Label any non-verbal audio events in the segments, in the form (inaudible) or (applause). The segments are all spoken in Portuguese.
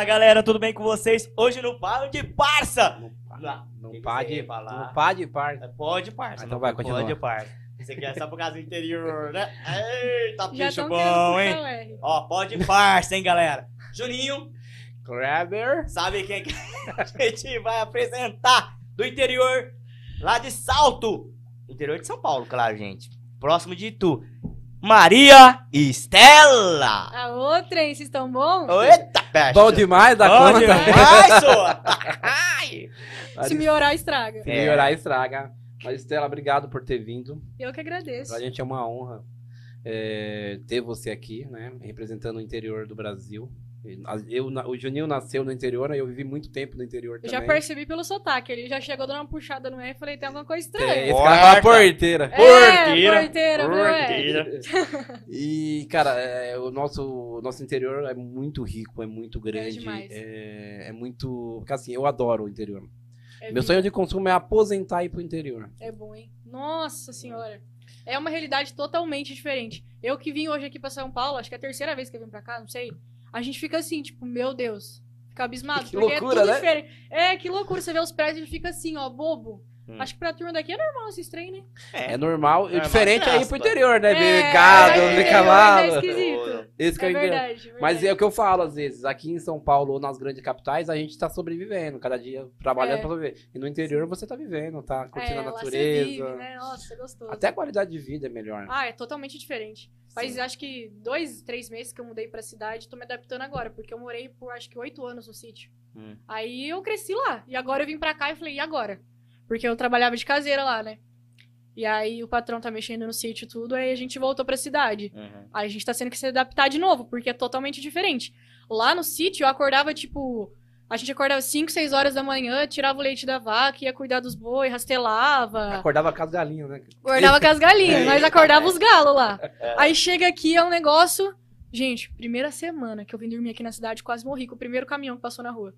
Fala galera, tudo bem com vocês? Hoje no Palo de Parça! Não, que pode, ser falar. não pode par. Pode Parça, Ah, então vai, continua. pode Parça. Isso aqui é só por causa do interior, né? Eita, bicho bom, hein? Ó, pode Parça, hein, galera? Juninho, Grabber. sabe quem que a gente vai apresentar do interior lá de Salto? Interior de São Paulo, claro, gente. Próximo de tu. Maria Estela! A outra, hein? Vocês estão bons? Eita, peste! Bom demais da Bom conta. demais, (laughs) sua! Se melhorar, estraga. Se melhorar, estraga. Mas, Estela, obrigado por ter vindo. Eu que agradeço. Pra gente é uma honra é, ter você aqui, né? Representando o interior do Brasil. Eu, o Juninho nasceu no interior, eu vivi muito tempo no interior Eu também. já percebi pelo sotaque. Ele já chegou dando uma puxada no R e falei, tem alguma coisa É, estranha. esse cara é porteira. É, porteira, é? Porteira. (laughs) E, cara, é, o nosso, nosso interior é muito rico, é muito grande. demais. É, é muito. Porque assim, eu adoro o interior. É Meu vida. sonho de consumo é aposentar e ir pro interior. É bom, hein? Nossa senhora. É uma realidade totalmente diferente. Eu que vim hoje aqui pra São Paulo, acho que é a terceira vez que eu vim pra cá, não sei. A gente fica assim, tipo, meu Deus. Fica abismado. Que porque loucura, é tudo né? diferente. É, que loucura. Você vê os prédios e fica assim, ó, bobo. Hum. Acho que pra turma daqui é normal esses trem, né? É normal. O Normal, diferente é ir pro interior, né? Ver É, gado, é, ver é, cavalo. é esquisito. Esse que É eu entendo. verdade, verdade. Mas é o que eu falo às vezes. Aqui em São Paulo ou nas grandes capitais, a gente tá sobrevivendo. Cada dia trabalhando É. pra sobreviver. E no interior você tá vivendo, tá curtindo é, a lá você natureza. vive, né? Nossa, é gostoso. Até a qualidade de vida é melhor. Ah, é totalmente diferente. Faz acho que dois, três meses que eu mudei pra cidade, tô me adaptando agora, porque eu morei por acho que oito anos no sítio. Hum. Aí eu cresci lá. E agora eu vim pra cá e falei, e agora? Porque eu trabalhava de caseira lá, né? E aí o patrão tá mexendo no sítio e tudo, aí a gente voltou pra cidade. Uhum. Aí a gente tá tendo que se adaptar de novo, porque é totalmente diferente. Lá no sítio eu acordava, tipo. A gente acordava 5, 6 horas da manhã, tirava o leite da vaca, ia cuidar dos boi, rastelava. Acordava com as galinhas, né? Acordava com as galinhas, nós acordava os galos lá. É. Aí chega aqui, é um negócio. Gente, primeira semana que eu vim dormir aqui na cidade, quase morri com o primeiro caminhão que passou na rua.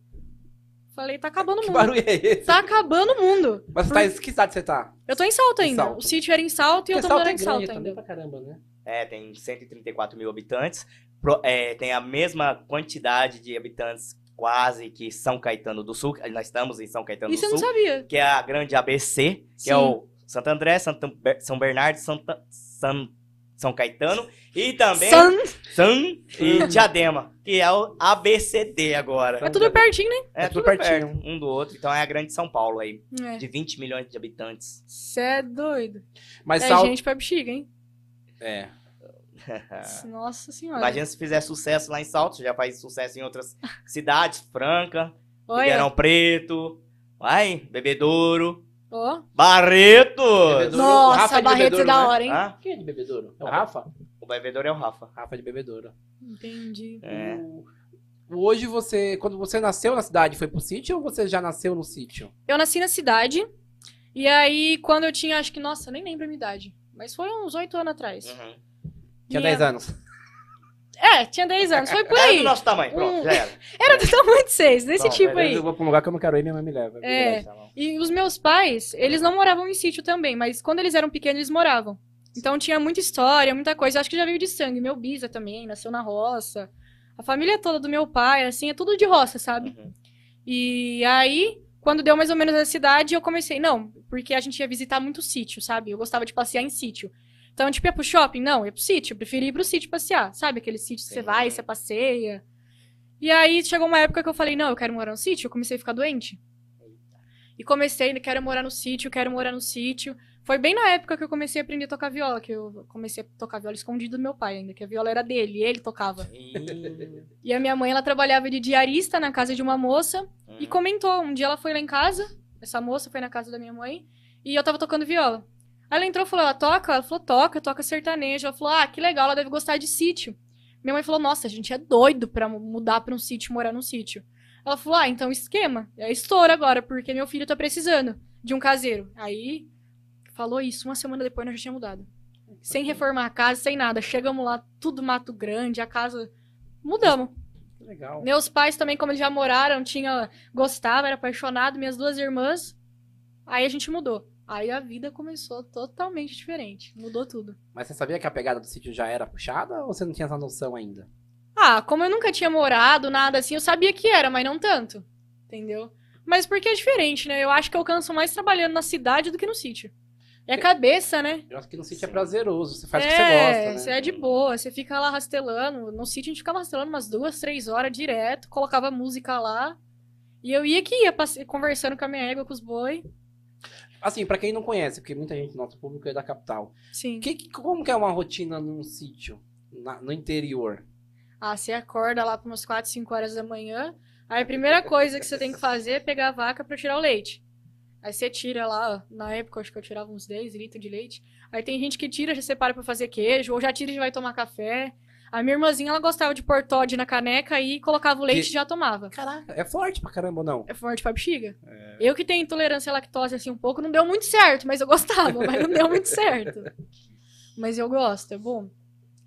Falei, tá acabando o Que mundo. barulho é esse? Tá acabando o mundo. Mas você tá, em que cidade você tá? Eu tô em Salto Em ainda. Salto. O sítio era em Salto e eu Porque tô Salto morando é em grande Salto também ainda. pra caramba, né? É, tem 134 mil habitantes. Pro- é, tem a mesma quantidade de habitantes quase que São Caetano do Sul. Nós estamos em São Caetano Isso eu do não Sul, sabia. que é a grande ABC, que Sim. é o Santo André, Santo São Bernardo, Santa, San- São Caetano e também San... San e Diadema, que é o ABCD agora. É tudo pertinho, né? É, É tudo tudo perto um do outro. Então é a grande São Paulo aí, É. de 20 milhões de habitantes. Cê é doido. Mas é Salto... gente pra bexiga, hein? É. Nossa (laughs) senhora. Imagina se fizer sucesso lá em Salto, já faz sucesso em outras (laughs) cidades, Franca, Olha. Ribeirão Preto, vai, Bebedouro, Ó. Barreto. Bebedouro. Nossa, Rafa é de Barretos é Bebedouro, da né? hora, hein? Ah, Quem é de bebedouro? É o Rafa? o Bebedouro é o Rafa. Rafa de bebedouro. Entendi. É. O- Hoje você, quando você nasceu na cidade, foi pro sítio ou você já nasceu no sítio? Eu nasci na cidade. E aí, quando eu tinha, acho que, nossa, nem lembro a minha idade. Mas foi uns oito anos atrás. Uhum. Tinha Minha- 10 anos. É, tinha 10 anos. Foi por Era aí. do nosso tamanho, pronto, Um- já era. (laughs) Era do tamanho de 6, desse Bom, tipo aí. Eu vou pra um lugar que eu não quero ir, minha mãe me leva. É. Tá. E os meus pais, eles não moravam em sítio também, mas quando eles eram pequenos, eles moravam. Então tinha muita história, muita coisa. Acho que já veio de sangue. Meu bisa também, nasceu na roça. A família toda do meu pai, assim, é tudo de roça, sabe? Uhum. E aí, quando deu mais ou menos a cidade, eu comecei, não, porque a gente ia visitar muito sítio, sabe? Eu gostava de passear em sítio. Então, tipo, ia pro shopping? Não, ia pro sítio. Eu preferia ir pro sítio passear, sabe? Aquele sítio que você Sim. vai, você passeia. E aí, chegou uma época que eu falei, não, eu quero morar no sítio. Eu comecei a ficar doente. E comecei, quero morar no sítio, quero morar no sítio. Foi bem na época que eu comecei a aprender a tocar viola, que eu comecei a tocar viola escondido do meu pai ainda, que a viola era dele, e ele tocava. Ih, E a minha mãe, ela trabalhava de diarista na casa de uma moça, e hum. comentou, um dia ela foi lá em casa, essa moça foi na casa da minha mãe, e eu tava tocando viola. Ela entrou e falou, ela toca? Ela falou, toca, toca sertanejo. Ela falou, ah, que legal, ela deve gostar de sítio. Minha mãe falou, nossa, a gente é doido pra mu- mudar pra um sítio, morar num sítio. Ela falou, ah, então esquema, é estouro agora, porque meu filho tá precisando de um caseiro. Aí, falou isso, uma semana depois nós já tinha mudado. Sem reformar a casa, sem nada. Chegamos lá, tudo mato grande, a casa... Mudamos. Que legal. Meus pais também, como eles já moraram, tinha gostava, era apaixonado, minhas duas irmãs. Aí a gente mudou. Aí a vida começou totalmente diferente. Mudou tudo. Mas você sabia que a pegada do sítio já era puxada ou você não tinha essa noção ainda? Ah, como eu nunca tinha morado, nada assim, eu sabia que era, mas não tanto. Entendeu? Mas porque é diferente, né? Eu acho que eu canso mais trabalhando na cidade do que no sítio. É a cabeça, né? Eu acho que no sítio é Sim. prazeroso, você faz o é, que você gosta, né? você é de boa, você fica lá rastelando. No sítio a gente ficava rastelando umas duas, três horas direto, colocava música lá. E eu ia que ia conversando com a minha égua, com os boi. Assim, pra quem não conhece, porque muita gente, nosso público é da capital. Sim. Que, como que é uma rotina num sítio, na- no interior? Ah, você acorda lá para umas 4, 5 horas da manhã. Aí a primeira coisa que você tem que fazer é pegar a vaca para tirar o leite. Aí você tira lá, na época acho que eu tirava uns 10 litros de leite. Aí tem gente que tira, já separa para fazer queijo, ou já tira e já vai tomar café. A minha irmãzinha, ela gostava de pôr Todd na caneca e colocava o leite e já tomava. Caraca, é forte pra caramba ou não? É forte pra bexiga. Eu que tenho intolerância à lactose assim um pouco, não deu muito certo, mas eu gostava, mas não deu muito certo. (laughs) Mas eu gosto, é bom.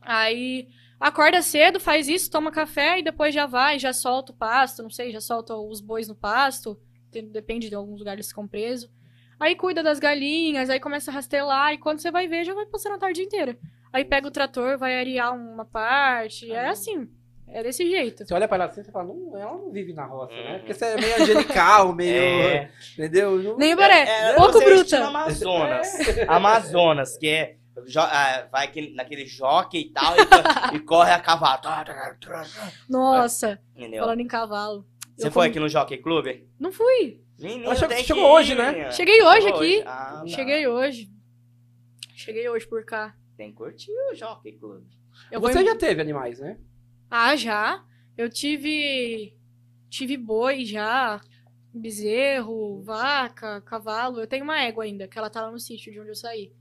Aí acorda cedo, faz isso, toma café e depois já vai, já solta o pasto, não sei, já solta os bois no pasto, depende de alguns lugares que ficam presos. Aí cuida das galinhas, aí começa a rastelar e quando você vai ver já vai passando a tarde inteira. Aí pega o trator, vai arear uma parte, é assim, é desse jeito. Você olha pra ela assim e fala, não, ela não vive na roça, né? Uhum. Porque você é meio angelical, (laughs) meio. É, Entendeu? Não- Nem parece, é, pouco você é bruta. Amazonas. Amazonas, que é. jo- ah, vai aquele, naquele jockey e tal, e, e corre a cavalo. Nossa, Entendeu? falando em cavalo. Você foi aqui no Jockey Club? Não fui. Menino, que chegou ir, hoje, né? Cheguei hoje Chegou aqui. Ah, tá. Cheguei hoje. Cheguei hoje por cá. Tem que curtir o Jockey Club. Eu vou Você em- já teve animais, né? Ah, já. Eu tive. Tive boi já. Bezerro, vaca, cavalo. Eu tenho uma égua ainda, que ela tá lá no sítio de onde eu saí.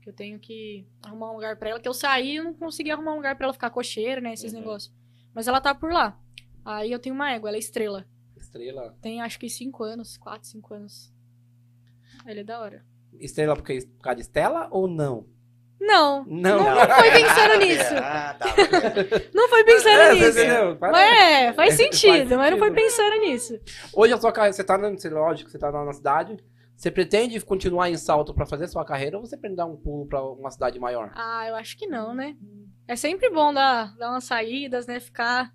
Que eu tenho que arrumar um lugar pra ela. Que eu saí e não consegui arrumar um lugar pra ela ficar cocheira, né? Esses Uhum. negócios. Mas ela tá por lá. Aí eu tenho uma égua, ela é estrela. Estrela. Tem acho que 5 anos, 4, 5 anos. Ele é da hora. Estrela porque, por causa de Estela ou não? Não, Não. Não, não foi pensando (laughs) nisso. Ah, tá. não foi pensando É, nisso. entendeu? Para- É, faz (laughs) Faz sentido, mas não foi pensando nisso. Hoje a sua carreira, você tá na, você- lógico, você tá na, cidade. Você pretende continuar em salto pra fazer sua carreira ou você pretende dar um pulo pra uma cidade maior? Ah, eu acho que não, né? É sempre bom dar, dar umas saídas, né? Ficar.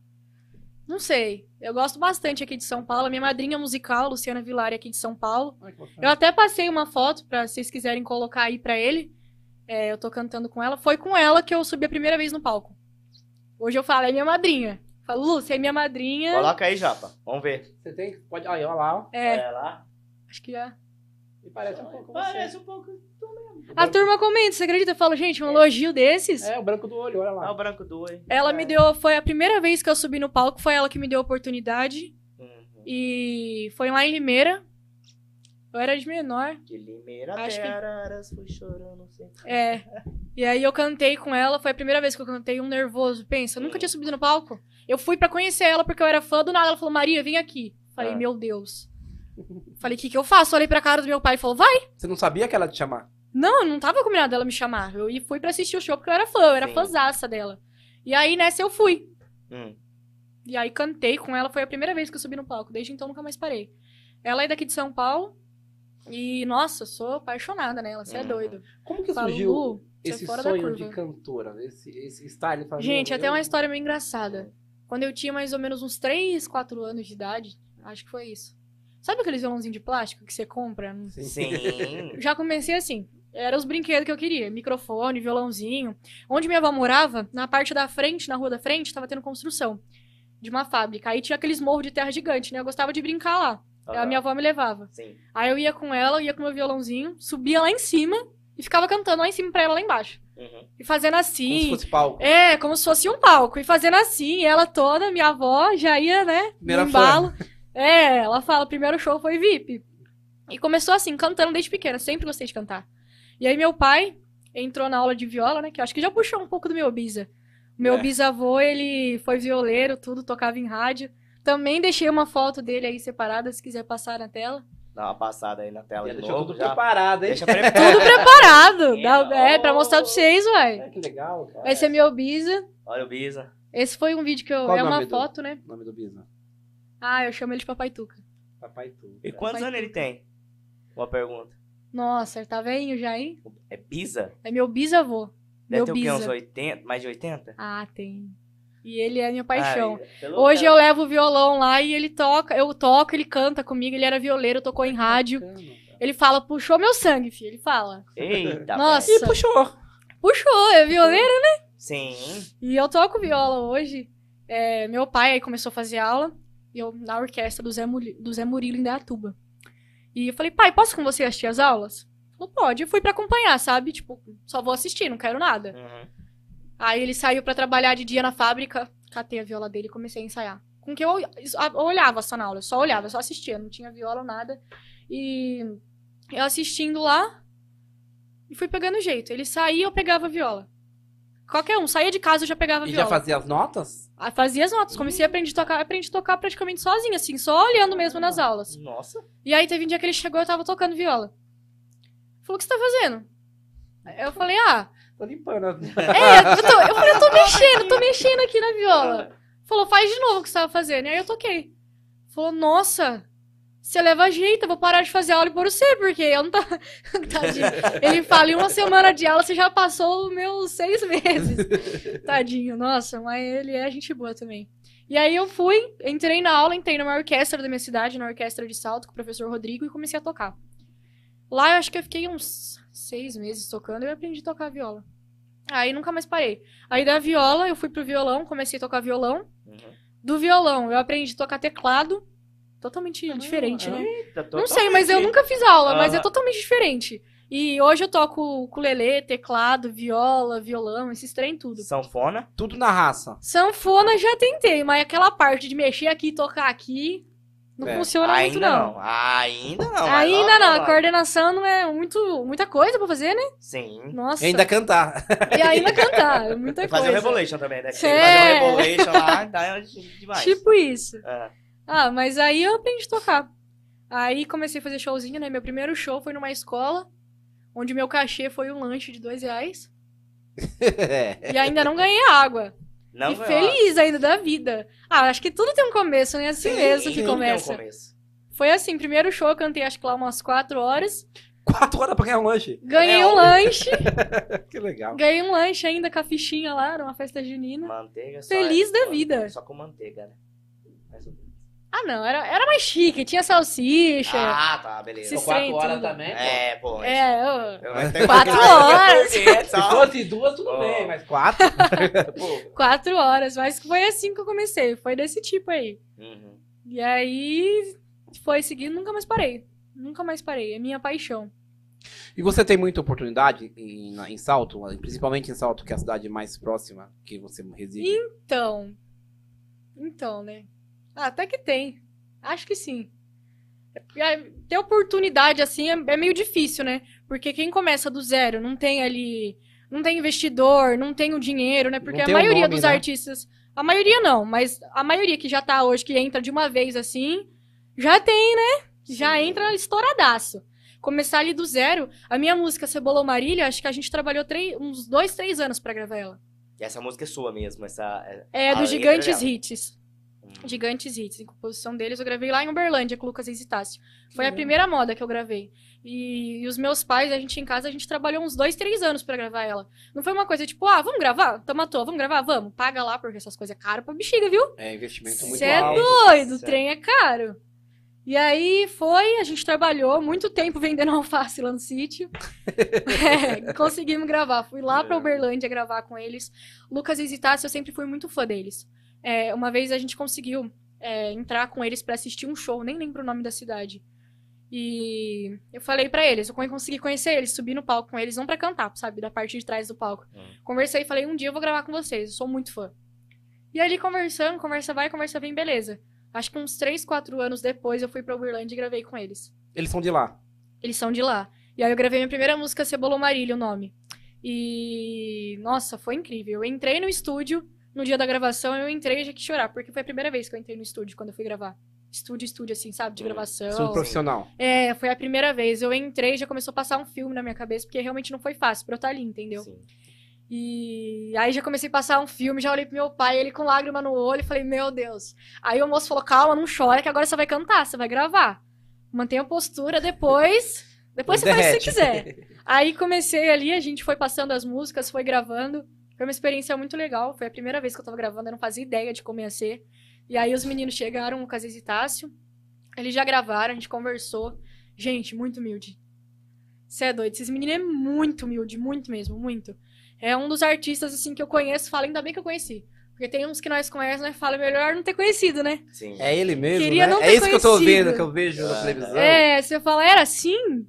Não sei. Eu gosto bastante aqui de São Paulo. Minha madrinha musical, Luciana Vilari, é aqui de São Paulo. Eu até passei uma foto se vocês quiserem colocar aí pra ele. É, eu tô cantando com ela. Foi com ela que eu subi a primeira vez no palco. Hoje eu falo, é minha madrinha. Falo, Lu, você é minha madrinha. Coloca aí, Japa. Vamos ver. Você tem. Pode. Aí, olha lá, ó. É, Olha lá. acho que já. E parece um pouco. Parece você. um pouco. A turma comenta, você acredita? Eu falo, gente, um elogio desses. É, o branco do olho, olha lá. o branco do oi. Ela É. me deu. Foi a primeira vez que eu subi no palco, foi ela que me deu a oportunidade. Uhum. E foi lá em Limeira. Eu era de menor. De Limeira Acho que- Araras, fui chorando sempre. É. E aí eu cantei com ela, foi a primeira vez que eu cantei um nervoso. Pensa, eu nunca tinha subido no palco. Eu fui pra conhecer ela porque eu era fã do nada. Ela falou, Maria, vem aqui. Falei, Ah. meu Deus. Falei, o que, que eu faço? Olhei pra cara do meu pai e falou, vai. Você não sabia que ela ia te chamar? Não, eu não tava combinado dela me chamar. Eu fui pra assistir o show porque eu era fã, eu era Sim. fãzaça dela. E aí nessa eu fui. Hum. E aí cantei com ela, foi a primeira vez que eu subi no palco. Desde então nunca mais parei. Ela é daqui de São Paulo. E, nossa, sou apaixonada nela, você é Uhum. doido. Como que Falo, surgiu é esse fora da sonho de cantora? Esse, esse style? Fala, Gente, meu, até eu- uma história meio engraçada. Quando eu tinha mais ou menos uns 3, 4 anos de idade, acho que foi isso. Sabe aqueles violãozinhos de plástico que você compra? Sim. Sim. Já comecei assim. Eram os brinquedos que eu queria. Microfone, violãozinho. Onde minha avó morava, na parte da frente, na rua da frente, tava tendo construção de uma fábrica. Aí tinha aqueles morros de terra gigante, né? Eu gostava de brincar lá. Aí A minha avó me levava. Sim. Aí eu ia com ela, ia com meu violãozinho, subia lá em cima e ficava cantando lá em cima pra ela lá embaixo. Uhum. E fazendo Como se assim. fosse palco. É, como se fosse um palco. E fazendo assim, ela toda, minha avó, já ia, né? Primeira no embalo. É, ela fala, o primeiro show foi VIP. E começou assim, cantando desde pequena, sempre gostei de cantar. E aí meu pai entrou na aula de viola, né? Que eu acho que já puxou um pouco do meu bisa. O meu É. bisavô, ele foi violeiro, tudo, tocava em rádio. Também deixei uma foto dele aí separada, se quiser passar na tela. Dá uma passada aí na tela Já de deixou novo. tudo já. preparado, hein? Deixa preparado. (laughs) (laughs) Tudo preparado! dá- é, pra mostrar pra vocês, É, uai. que legal, cara. Esse é meu bisa. Olha o Bisa. Esse foi um vídeo que eu. Qual é uma do- foto, né? O nome do Bisa. Ah, eu chamo ele de Papai Tuca. Papai Tu. E quantos anos ele tem? Uma pergunta. Nossa, ele tá velhinho já, hein? É Bisa? É meu bisavô. Deve meu ter o quê? Uns 80? Mais de 80? Ah, tem. E ele é minha paixão. Ai, pelo- Hoje eu levo o violão lá e ele toca, eu toco, ele canta comigo, ele era violeiro, tocou em rádio. Ele fala, puxou meu sangue, filho. Ele fala. Eita, Nossa. E puxou. Puxou, é violeiro. Sim. E eu toco viola hoje. É, meu pai aí começou a fazer aula. E eu na orquestra do Zé, Muli- do Zé Murilo em Dayatuba. E eu falei, pai, posso com você assistir as aulas? Ele falou, pode. Eu fui pra acompanhar, sabe? Tipo, só vou assistir, não quero nada. Uhum. Aí ele saiu pra trabalhar de dia na fábrica, catei a viola dele e comecei a ensaiar. Com que eu, olhava só na aula, só olhava, só assistia, não tinha viola, nada. E eu assistindo lá e fui pegando jeito. Ele saía, eu pegava a viola. Qualquer um, saía de casa, eu já pegava a E viola. já fazia as notas? Aí Fazia as notas, comecei a aprender a tocar, aprendi a tocar praticamente sozinha, assim, só olhando mesmo nas aulas. Nossa. E aí teve um dia que ele chegou, eu tava tocando viola. Falou, o que você tá fazendo? Eu falei, ah, Tô limpando. as- é, eu, tô, eu falei, eu tô mexendo, tô mexendo aqui na viola. Falou, faz de novo o que você tava fazendo. E aí eu toquei. Falou, nossa, você leva jeito, eu vou parar de fazer aula e por você, porque eu não tá. (laughs) Tadinho. Ele fala, em uma semana de aula você já passou os meus seis meses. (laughs) Tadinho, nossa, mas ele é gente boa também. E aí eu fui, entrei na aula, entrei numa orquestra da minha cidade, na orquestra de salto, com o professor Rodrigo, e comecei a tocar. Lá eu acho que eu fiquei uns seis meses tocando e eu aprendi a tocar viola. Aí nunca mais parei. Aí da viola eu fui pro violão, comecei a tocar violão. Uhum. Do violão eu aprendi a tocar teclado. Totalmente diferente, né? Eita, Não sei, mas eu nunca fiz aula, mas é totalmente diferente. E hoje eu toco ukulele, teclado, viola, violão, esses trem tudo. Sanfona? Tudo na raça. Sanfona já tentei, mas aquela parte de mexer aqui e tocar aqui não É, funciona muito, Ainda não. não. Ainda não. Ainda não, a coordenação não é muito, muita coisa pra fazer, né? Sim. Nossa. E ainda cantar. E ainda cantar, é (laughs) muita fazer coisa. o Revolution também, né? É. fazer o Revolution lá, (laughs) tá demais. Tipo isso. É. Ah, mas aí eu aprendi a tocar. Aí comecei a fazer showzinho, né? Meu primeiro show foi numa escola, onde meu cachê foi um lanche de dois reais. (laughs) É. E ainda não ganhei água. Não e feliz ainda da vida. Ah, acho que tudo tem um começo, né? Assim Sim, mesmo que tudo tem um começa. começo. Foi assim, primeiro show eu cantei acho que lá umas quatro horas. Quatro horas pra ganhar um lanche. Ganhei É, um lanche. (laughs) Que legal. ganhei um lanche ainda com a fichinha lá, numa festa junina. Manteiga só Feliz é- da vida. Só com manteiga, né? Ah, não, era, era mais chique, tinha salsicha. Ah, tá, beleza. Esses Quatro horas tudo. também. pô. É, pô. é, eu... eu Quatro horas. Porque Se só- fosse duas, tudo Oh. bem, mas (laughs) quatro. (laughs) Pô. Quatro horas, mas foi assim que eu comecei, foi desse tipo aí. Uhum. E aí foi seguindo, nunca mais parei. Nunca mais parei, é minha paixão. E você tem muita oportunidade em, em Salto, principalmente em Salto, que é a cidade mais próxima que você reside? Então. Então, né? Ah, até que tem. Acho que sim. É, Ter oportunidade assim é, é meio difícil, né? Porque quem começa do zero não tem ali. Não tem investidor, não tem o dinheiro, né? Porque a maioria nome, dos né? artistas. A maioria não, mas a maioria que já tá hoje, que entra de uma vez assim, já tem, né? Já Sim. entra estouradaço. Começar ali do zero. A minha música Cebola Marília, acho que a gente trabalhou três, uns dois, três anos pra gravar ela. E essa música é sua mesmo, essa... É a do Gigantes. Hits. Gigantes Hits, em composição deles, eu gravei lá em Uberlândia com o Lucas Exitácio. Foi a legal. primeira moda que eu gravei. E, e os meus pais, a gente em casa, a gente trabalhou uns dois, três anos pra gravar ela. Não foi uma coisa tipo, ah, vamos gravar? Tamo à toa, vamos gravar? Vamos. Paga lá, porque essas coisas é caro pra bexiga, viu? É investimento muito Cê é alto. doido, o Certo. trem é caro. E aí foi, a gente trabalhou muito tempo vendendo (laughs) alface lá no sítio. (laughs) É, conseguimos gravar. Fui lá pra É. Uberlândia gravar com eles. Lucas Exitácio, eu sempre fui muito fã deles. É, uma vez a gente conseguiu é, entrar com eles pra assistir um show, nem lembro o nome da cidade. E eu falei pra eles, eu consegui conhecer eles, subi no palco com eles, não pra cantar, sabe, da parte de trás do palco. Hum. Conversei e falei, um dia eu vou gravar com vocês, eu sou muito fã. E ali conversando, conversa vai, conversa vem, beleza. Acho que uns 3, 4 anos depois eu fui pra Uberlândia e gravei com eles. Eles são de lá. Eles são de lá. E aí eu gravei minha primeira música, Cebola ou Marília, o nome. E. Nossa, foi incrível. Eu entrei no estúdio, no dia da gravação, eu entrei e já quis chorar, porque foi a primeira vez que eu entrei no estúdio quando eu fui gravar. Estúdio, estúdio, assim, sabe? De Hum, gravação. São profissional. É, foi a primeira vez. Eu entrei e já começou a passar um filme na minha cabeça, porque realmente não foi fácil pra eu estar ali, entendeu? Sim. E aí já comecei a passar um filme, já olhei pro meu pai, ele com lágrima no olho, e falei, meu Deus. Aí o moço falou, calma, não chora, que agora você vai cantar, você vai gravar. Mantenha a postura, depois. Depois você faz o que você quiser. Aí comecei ali, a gente foi passando as músicas, foi gravando. Foi uma experiência muito legal. Foi a primeira vez que eu tava gravando, eu não fazia ideia de como ia ser. E aí os meninos chegaram, o Casez e Tássio. Eles já gravaram, a gente conversou. Gente, muito humilde. Você é doido. Esses meninos é muito humilde, muito mesmo, muito. É um dos artistas, assim, que eu conheço, fala, ainda bem que eu conheci. Porque tem uns que nós conhecemos, nós fala melhor não ter conhecido, né? Sim. É ele mesmo, Queria né? não é ter isso que eu tô conhecido. vendo, que eu vejo na televisão. É, você fala, era assim?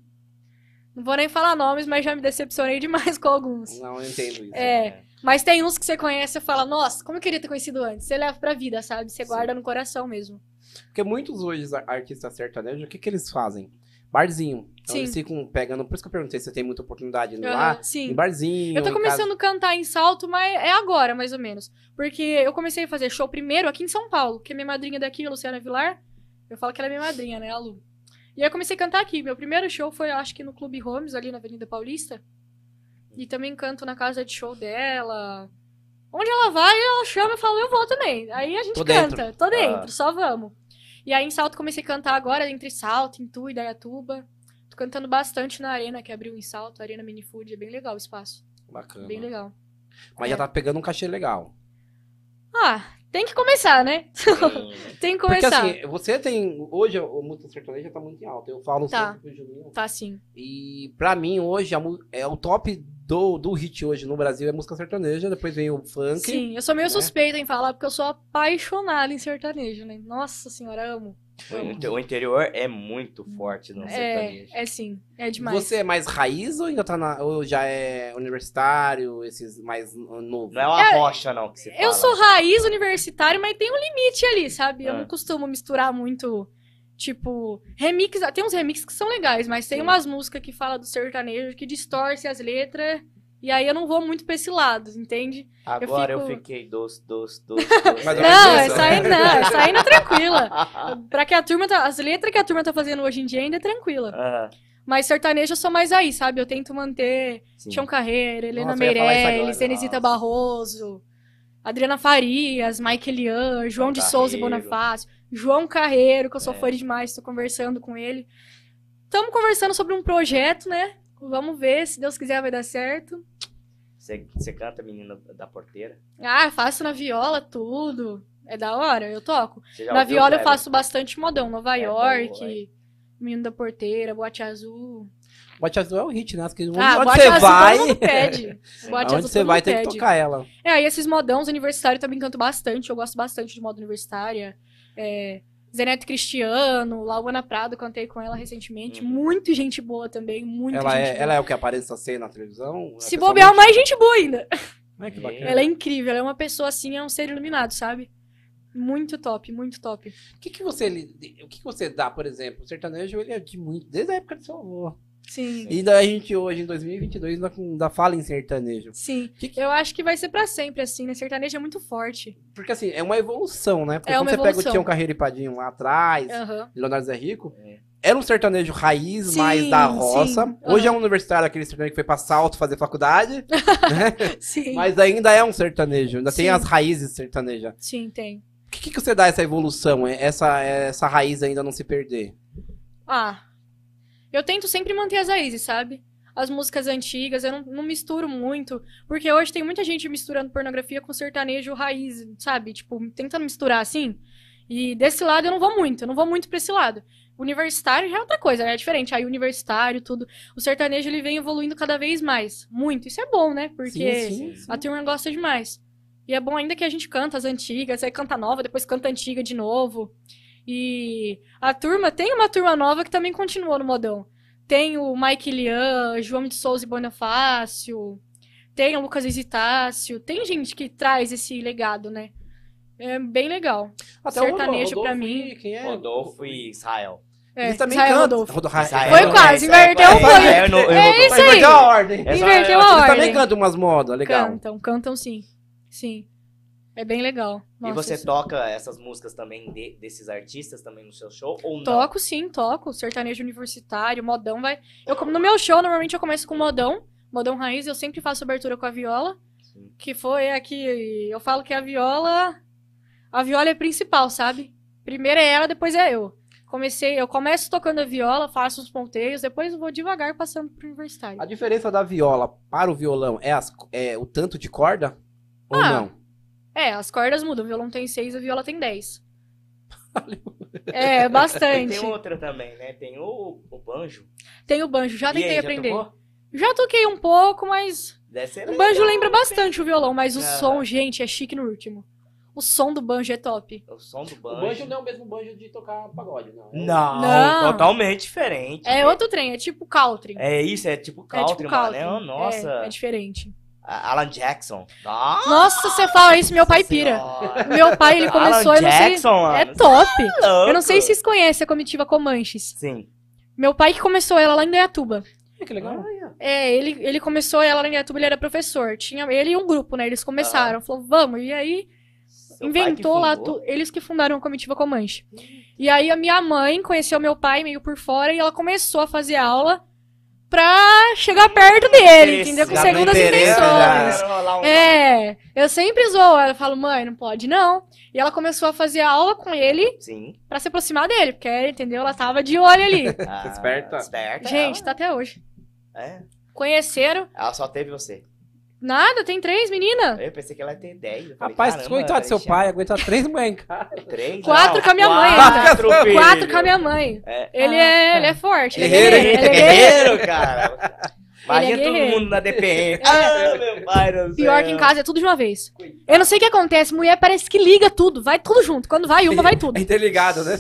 Não vou nem falar nomes, mas já me decepcionei demais (laughs) com alguns. Não, eu entendo isso. É. Mas tem uns que você conhece e fala, nossa, como eu queria ter conhecido antes. Você leva pra vida, sabe? Você guarda no coração mesmo. Porque muitos hoje ar- artistas sertanejos, o que que eles fazem? Barzinho. Então Sim. eles ficam pegando, por isso que eu perguntei se você tem muita oportunidade Aham, lá, sim. em barzinho. Eu tô começando a cantar em salto, mas é agora, mais ou menos. Porque eu comecei a fazer show primeiro aqui em São Paulo, que é minha madrinha daqui, a Luciana Vilar. Eu falo que ela é minha madrinha, né, a Lu. E aí eu comecei a cantar aqui. Meu primeiro show foi, acho que no Clube Holmes, ali na Avenida Paulista. E também canto na casa de show dela. Onde ela vai, ela chama e fala, eu vou também. Aí a gente Tô canta. dentro. Tô dentro, Ah. só vamos. E aí em salto comecei a cantar agora, entre salto, Intu e Dayatuba. Tô cantando bastante na arena, que abriu em salto, Arena Mini Food. É bem legal o espaço. Bacana. Bem legal. Mas já tá pegando um cachê legal. Ah, tem que começar, né? (laughs) Tem que Porque começar. assim, você tem. Hoje o música sertaneja tá muito em alta. Eu falo Tá. sempre pro Juninho. Tá sim. E pra mim, hoje, a é o top do, do hit hoje no Brasil é música sertaneja, depois vem o funk. Sim, eu sou meio né? suspeita em falar, porque eu sou apaixonada em sertanejo, né? Nossa senhora, amo. O- O interior é muito forte no sertanejo. É, é sim, é demais. Você é mais raiz ou ainda tá na. Ou já é universitário, esses mais novo? Não é uma rocha, não, que você fala. Eu sou raiz universitário, mas tem um limite ali, sabe? Eu Ah. não costumo misturar muito, tipo, remix. Tem uns remixes que são legais, mas tem Sim. umas músicas que falam do sertanejo que distorce as letras. E aí eu não vou muito pra esse lado, entende? Agora eu, fico- fiquei doce, doce, doce, (laughs) Não, é é isso. saindo, não, é saindo tranquila. (laughs) Pra que a turma tá. As letras que a turma tá fazendo hoje em dia ainda é tranquila. Mas sertanejo eu sou mais aí, sabe? Eu tento manter sim. Tião Carreira, Helena Nossa, eu Meirelles, nossa. Barroso, Adriana Farias, Mike Elian, João de Souza e Carreiro. Bonifácio, João Carreiro, que eu sou É. fã demais, tô conversando com ele. Estamos conversando sobre um projeto, né? Vamos ver, se Deus quiser vai dar certo. Você, você canta Menina da Porteira? Ah, faço na viola tudo. É da hora, eu toco. Na viola eu faço bastante modão. Nova É York, boa. Menino da Porteira, Boate Azul. Boate Azul é o hit, né? Porque onde, Ah, onde Boate você Azul vai. todo mundo pede. (laughs) Boate Onde Azul você vai, mundo tem que pede. tocar ela. É, aí esses modãos universitários também canto bastante. Eu gosto bastante de moda universitária. É, Zenete Cristiano, Lauana Prado, cantei com ela recentemente. Uhum. Muito gente boa também, muito Ela gente é, boa. ela é o que aparece assim na televisão? Se É bobear, pessoalmente? mais gente boa ainda. Ai, (laughs) que É. bacana. Ela é incrível, ela é uma pessoa assim, é um ser iluminado, sabe? Muito top, muito top. O que, que você o que, que você dá, por exemplo? O sertanejo ele é de muito, desde a época do seu avô. Sim, E daí a gente hoje, em 2022, ainda, fala em sertanejo. sim. Que que- Eu acho que vai ser pra sempre, assim, né? Sertanejo é muito forte. Porque assim, é uma evolução, né? Porque É quando uma você pega o evolução. Tião Carreiro e Padinho lá atrás, Aham. Leonardo Zé Rico, É. era um sertanejo raiz, Sim, mais da roça. sim. Hoje é um universitário, aquele sertanejo que foi pra Salto fazer faculdade, (laughs) Sim. mas ainda é um sertanejo, ainda tem Sim. as raízes sertanejas. Sim, tem. O que, que você dá essa evolução, essa, essa raiz ainda não se perder? Ah, eu tento sempre manter as raízes, sabe? As músicas antigas, eu não, não misturo muito. Porque hoje tem muita gente misturando pornografia com sertanejo raiz, sabe? Tipo, tentando misturar assim. E desse lado eu não vou muito, eu não vou muito pra esse lado. Universitário já é outra coisa, é diferente. Aí universitário, tudo. O sertanejo ele vem evoluindo cada vez mais. Muito. Isso é bom, né? Porque sim, sim. a turma gosta demais. E é bom ainda que a gente canta as antigas, aí canta nova, depois canta antiga de novo. E a turma, tem uma turma nova que também continua no modão. Tem o Mike Lian, João de Souza e Bonifácio, tem o Lucas Hesitácio, tem gente que traz esse legado, né? É bem legal. Até o sertanejo Rodolfo pra e mim. Quem é? Rodolfo e Israel. É, Eles também Israel cantam. Rodolfo. Rodo- Ra- Israel, Foi é, quase, inverteu é, um pouco. Israel, eu não- eu É isso aí. Inverteu a ordem. Inverteu a Eles ordem. também cantam umas modas, legal. Cantam, cantam sim. Sim. É bem legal. E Nossa, você isso- toca essas músicas também de- desses artistas também no seu show? Ou não? Toco sim, toco. Sertanejo universitário, modão vai. Eu, no meu show, normalmente eu começo com modão. Modão raiz, eu sempre faço abertura com a viola. Sim. Que foi aqui. Eu falo que a viola. A viola é principal, sabe? Primeiro é ela, depois é eu. Comecei, eu começo tocando a viola, faço os ponteiros, depois vou devagar passando pro universitário. A diferença da viola para o violão é, as- é o tanto de corda? Ou Ah. não? É, as cordas mudam. O violão tem seis, a viola tem dez. É, bastante. Tem outra também, né? Tem o, o banjo. Tem o banjo, já E aí, tentei já aprender. tocou? Já toquei um pouco, mas o legal, banjo lembra né? bastante o violão, mas o Ah. som, gente, é chique no último. O som do banjo é top. O som do O banjo. banjo não é o mesmo banjo de tocar pagode, não. É Não, Não. totalmente diferente. É outro trem, é tipo country. É isso, é tipo É country, tipo mano. country. É, oh, nossa. É, é diferente. Alan Jackson. Nossa Nossa, você fala isso, meu pai pira. senhora. Meu pai, ele começou, Alan eu não sei. Jackson, mano. É top. Louco. Eu não sei se vocês conhecem a comitiva Comanches. Sim. Meu pai que começou ela lá em Dayatuba. Que legal. É, ele, ele começou ela lá em Dayatuba, ele era professor. Tinha ele e um grupo, né? Eles começaram. Falou, vamos. E aí, Seu inventou lá, tu- eles que fundaram a comitiva Comanche. E aí a minha mãe conheceu meu pai meio por fora e ela começou a fazer aula pra chegar perto dele, Esse entendeu? Com segundas intenções. um- É, eu sempre zoo ela. Eu falo, mãe, não pode não. E ela começou a fazer aula com ele Sim. pra se aproximar dele, porque, entendeu? Ela tava de olho ali. (laughs) Ah, Esperta. Esperta. Gente, tá até hoje. É. Conheceram. Ela só teve você. Nada, tem três, menina. Eu pensei que ela ia ter 10. Eu falei, Rapaz, coitado do seu ela pai, aguenta três mulheres em casa. tinha Três, Quatro não, com a minha mãe quatro, filho. Quatro com a minha mãe. É. Ele, Ah, é, tá. ele é forte. Guerreiro, é guerreiro. Ele é guerreiro. Guerreiro, cara. Imagina Ele é todo mundo na DPM. Ah, meu pai do Pior céu. que em casa é tudo de uma vez. Eu não sei o que acontece. Mulher parece que liga tudo. Vai tudo junto. Quando vai uma, vai tudo. É interligado, né?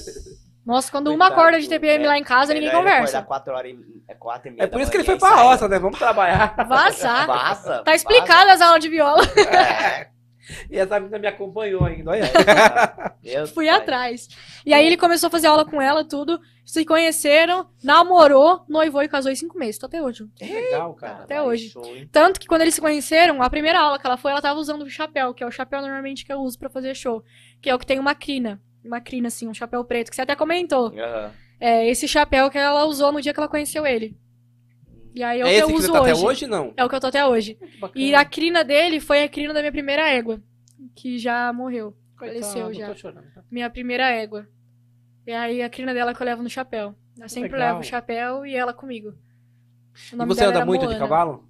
Nossa, quando uma Coitado, acorda de TPM é. lá em casa, ninguém Melhor ele conversa. quatro horas e, é quatro e meia É por isso que ele foi e pra roça, né? Vamos trabalhar. Vazar. (laughs) Vaza. Tá explicado as aulas de viola. vaza. (laughs) É. E essa menina me acompanhou ainda, olha. (laughs) Meu Fui pai. atrás. E aí ele começou a fazer aula com ela, tudo. Se conheceram, namorou, noivou e casou em cinco meses. Tá até hoje. Que legal, cara. Até Caralho, hoje. show? Tanto que quando eles se conheceram, a primeira aula que ela foi, ela tava usando o chapéu, que é o chapéu normalmente que eu uso pra fazer show. Que é o que tem uma crina. Uma crina, assim, um chapéu preto, que você até comentou. Aham. É esse chapéu que ela usou no dia que ela conheceu ele. E aí é o É que eu que uso você tá hoje. até hoje, não? É o que eu tô até hoje. Que bacana. E a crina dele foi a crina da minha primeira égua, que já morreu. Coitado, faleceu já. chorando, tá? Minha primeira égua. E aí a crina dela que eu levo no chapéu. Eu sempre legal. levo o chapéu e ela comigo. E você anda muito de Moana. cavalo?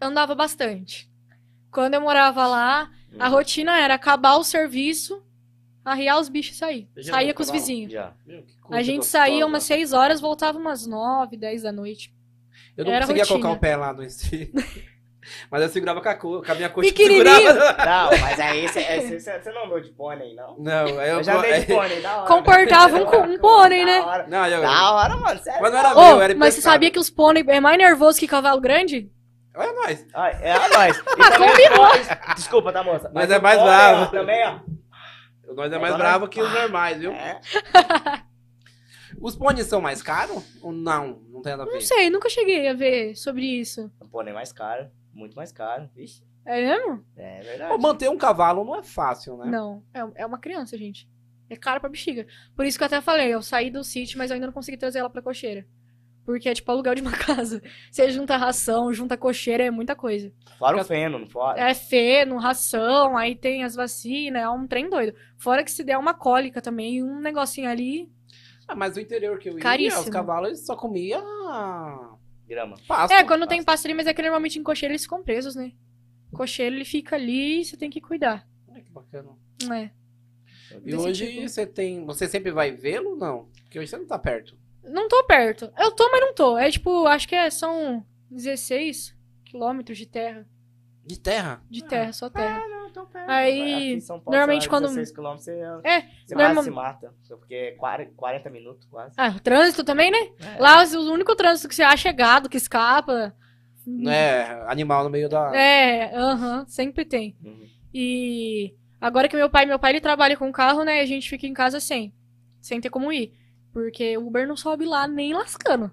Andava bastante. Quando eu morava lá, a Hum. rotina era acabar o serviço, arriar os bichos e sair. Você Saía com os vizinhos. Já. Meu, que A gente gostosa. saía umas 6 horas, voltava umas 9, 10 da noite. Eu não era conseguia rotina. colocar o pé lá no street. (laughs) Mas eu segurava com a, co- com a minha coxa. segurava. Não, mas aí você, você, você não andou de pônei, não? Não, eu... Eu já andei de (laughs) pônei, da hora. Comportava um, um pônei, né? Da hora, Não, eu... da hora mano, sério. Mas não era Ô, meu, era mas você sabia que os pônei é mais nervoso que cavalo grande? Olha nós. Ah, É a nós. (laughs) E Ah, combinou. Desculpa, tá, moça? Mas Mas é mais bravo. Também, ó. Nós é mais Agora- bravo que os normais, viu? É. (laughs) Os pôneis são mais caros? Ou não? Não tem nada a ver. Não sei, nunca cheguei a ver sobre isso. O pônei mais caro. Muito mais caro. Vixe. É mesmo? É Pô, verdade. manter um cavalo não é fácil, né? Não, é, é uma criança, gente. É caro pra bexiga. Por isso que eu até falei, eu saí do sítio, mas eu ainda não consegui trazer ela pra cocheira. Porque é tipo aluguel de uma (laughs) casa. Você junta ração, junta cocheira, é muita coisa. Fora o feno, não fora? É feno, ração, aí tem as vacinas, é um trem doido. Fora que se der uma cólica também, um negocinho ali. Ah, mas o interior que eu ia, Caríssimo. os cavalos só comiam Grama. pasto. É, quando tem pasto ali, mas é que normalmente em cocheira eles ficam presos, né? Cocheiro ele fica ali e você tem que cuidar. Ai, que bacana. Não é? E Desse hoje tipo. você tem... Você sempre vai vê-lo não? Porque hoje você não tá perto. Não tô perto. Eu tô, mas não tô. É tipo, acho que é, são 16 quilômetros de terra. De terra? De terra, só terra. Não, tão perto. Aí, Aqui em São Paulo, normalmente lá, quando- 16 quilômetros, você, É, você normal- quase se mata. Porque é 40 40 minutos quase. Ah, o trânsito também, né? É. Lá o único trânsito que você acha é gado, que escapa. Não é animal no meio da... É, aham, sempre tem. Uhum. E agora que meu pai, meu pai ele trabalha com carro, né? A gente fica em casa sem, sem ter como ir, porque o Uber não sobe lá nem lascando.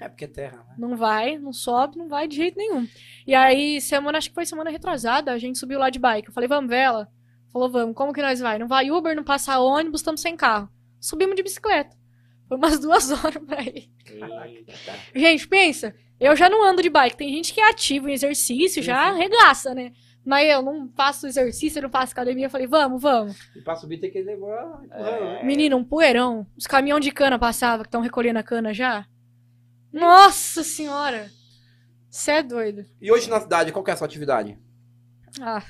É porque é terra, né? Não vai, não sobe, não vai de jeito nenhum. E aí, semana, acho que foi semana retrasada, a gente subiu lá de bike. Eu falei, vamos ver ela? Falou, vamos, como que nós vai? Não vai Uber, não passa ônibus, estamos sem carro. Subimos de bicicleta. Foi umas (laughs) duas horas pra ir. Gente, pensa, eu já não ando de bike. Tem gente que é ativo em exercício, já arregaça, né? Mas eu não faço exercício, eu não faço academia. Eu falei, vamos, vamos. E pra subir tem que levar. É. Menino, um poeirão. Os caminhão de cana passavam, que estão recolhendo a cana já. Nossa senhora! Você é doido. E hoje na cidade, qual que é a sua atividade? Ah,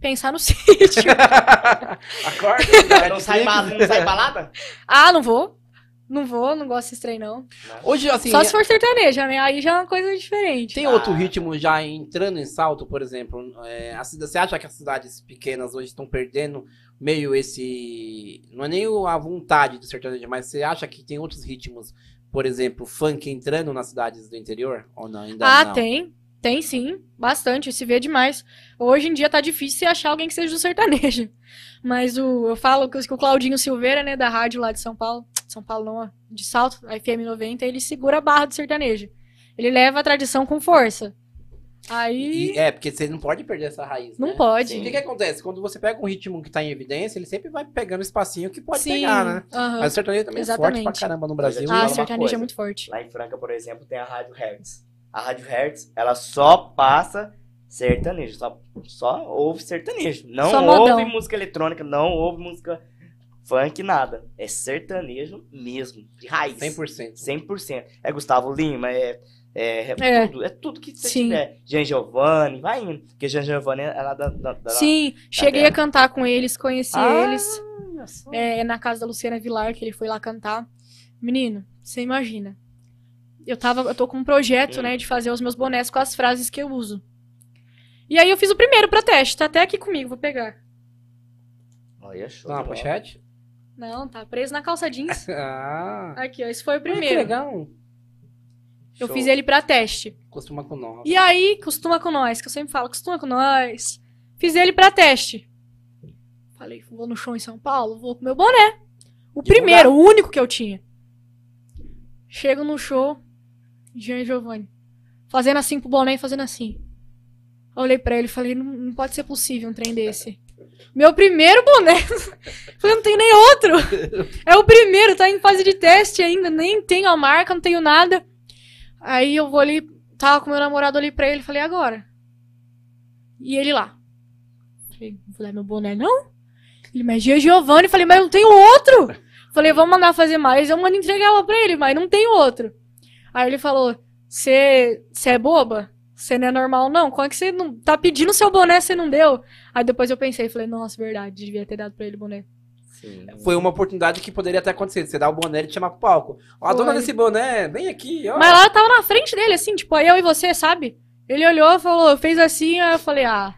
pensar no (laughs) sítio. (laughs) Acorda. (laughs) Não sai, ba- não sai balada? ah, não vou. Não vou, não gosto desse trem, não. Hoje, assim, Só se for sertaneja, né? Aí já é uma coisa diferente. tem Ah. outro ritmo já entrando em salto, por exemplo. É, a você acha que as cidades pequenas hoje estão perdendo meio esse. Não é nem a vontade do sertanejo, mas você acha que tem outros ritmos, por exemplo, funk entrando nas cidades do interior? Ou não? Ainda Ah, não? tem. Tem sim, bastante, se vê demais. Hoje em dia tá difícil você achar alguém que seja do sertanejo. (laughs) Mas o, eu falo que o Claudinho Silveira, né, da rádio lá de São Paulo, São Paulo não, de Salto, a FM 90, ele segura a barra do sertanejo. Ele leva a tradição com força. Aí, E- é, porque você não pode perder essa raiz. não né? pode. O que, que acontece? Quando você pega um ritmo que tá em evidência, ele sempre vai pegando espacinho que pode Sim, pegar, né? Mas o sertanejo também é forte Exatamente. pra caramba no Brasil. Mas Ah, o sertanejo é muito forte. Lá em Franca, por exemplo, tem a Rádio Hertz. A Rádio Hertz, ela só passa sertanejo, só, só ouve sertanejo. Não Só ouve modão. música eletrônica, não ouve música funk, nada. É sertanejo mesmo, de raiz. 100%. 100%. É Gustavo Lima, é, é, é É. tudo, é tudo que você Sim. tiver. Jean Giovanni, vai indo. Porque Jean Giovanni é lá da... da, da Sim, cheguei dela. a cantar com eles, conheci Ah, eles. é, na casa da Luciana Vilar, que ele foi lá cantar. Menino, você imagina. Eu tava, eu tô com um projeto, Hum. né, de fazer os meus bonés com as frases que eu uso. E aí eu fiz o primeiro pra teste, tá até aqui comigo, vou pegar. Olha, show. Tá bola. pochete? Não, tá preso na calça jeans. (laughs) Ah. Aqui, ó, esse foi o Ai, que primeiro. legal. Eu Show. fiz ele pra teste. Costuma com nós. E aí, costuma com nós, que eu sempre falo, costuma com nós. Fiz ele pra teste. Falei, vou no show em São Paulo, vou com meu boné. O Divulgar. primeiro, o único que eu tinha. Chego no show, Jean Giovanni. Fazendo assim pro boné e fazendo assim. Eu olhei pra ele e falei, não, não pode ser possível um trem desse. Meu primeiro boné. (laughs) falei, não tem nem outro. É o primeiro, tá em fase de teste ainda. Nem tenho a marca, não tenho nada. Aí eu vou ali, tava com meu namorado ali pra ele, falei, agora. E ele lá. Falei, não vou dar meu boné, não? Ele, mas Gia Giovanni, falei, mas não tem outro. Falei, vamos mandar fazer mais, eu mando entregar lá pra ele, mas não tem outro. Aí ele falou, você é boba? Você não é normal, não? Como é que você não tá pedindo seu boné, você não deu? Aí depois eu pensei, falei, nossa, verdade, devia ter dado pra ele o boné. Sim. Foi uma oportunidade que poderia até acontecer. Você dá o boné e te chamar pro palco. Ó, a dona desse boné, vem aqui, ó. Mas lá eu tava na frente dele, assim, tipo, eu e você, sabe? Ele olhou, falou, fez assim, aí eu falei, ah,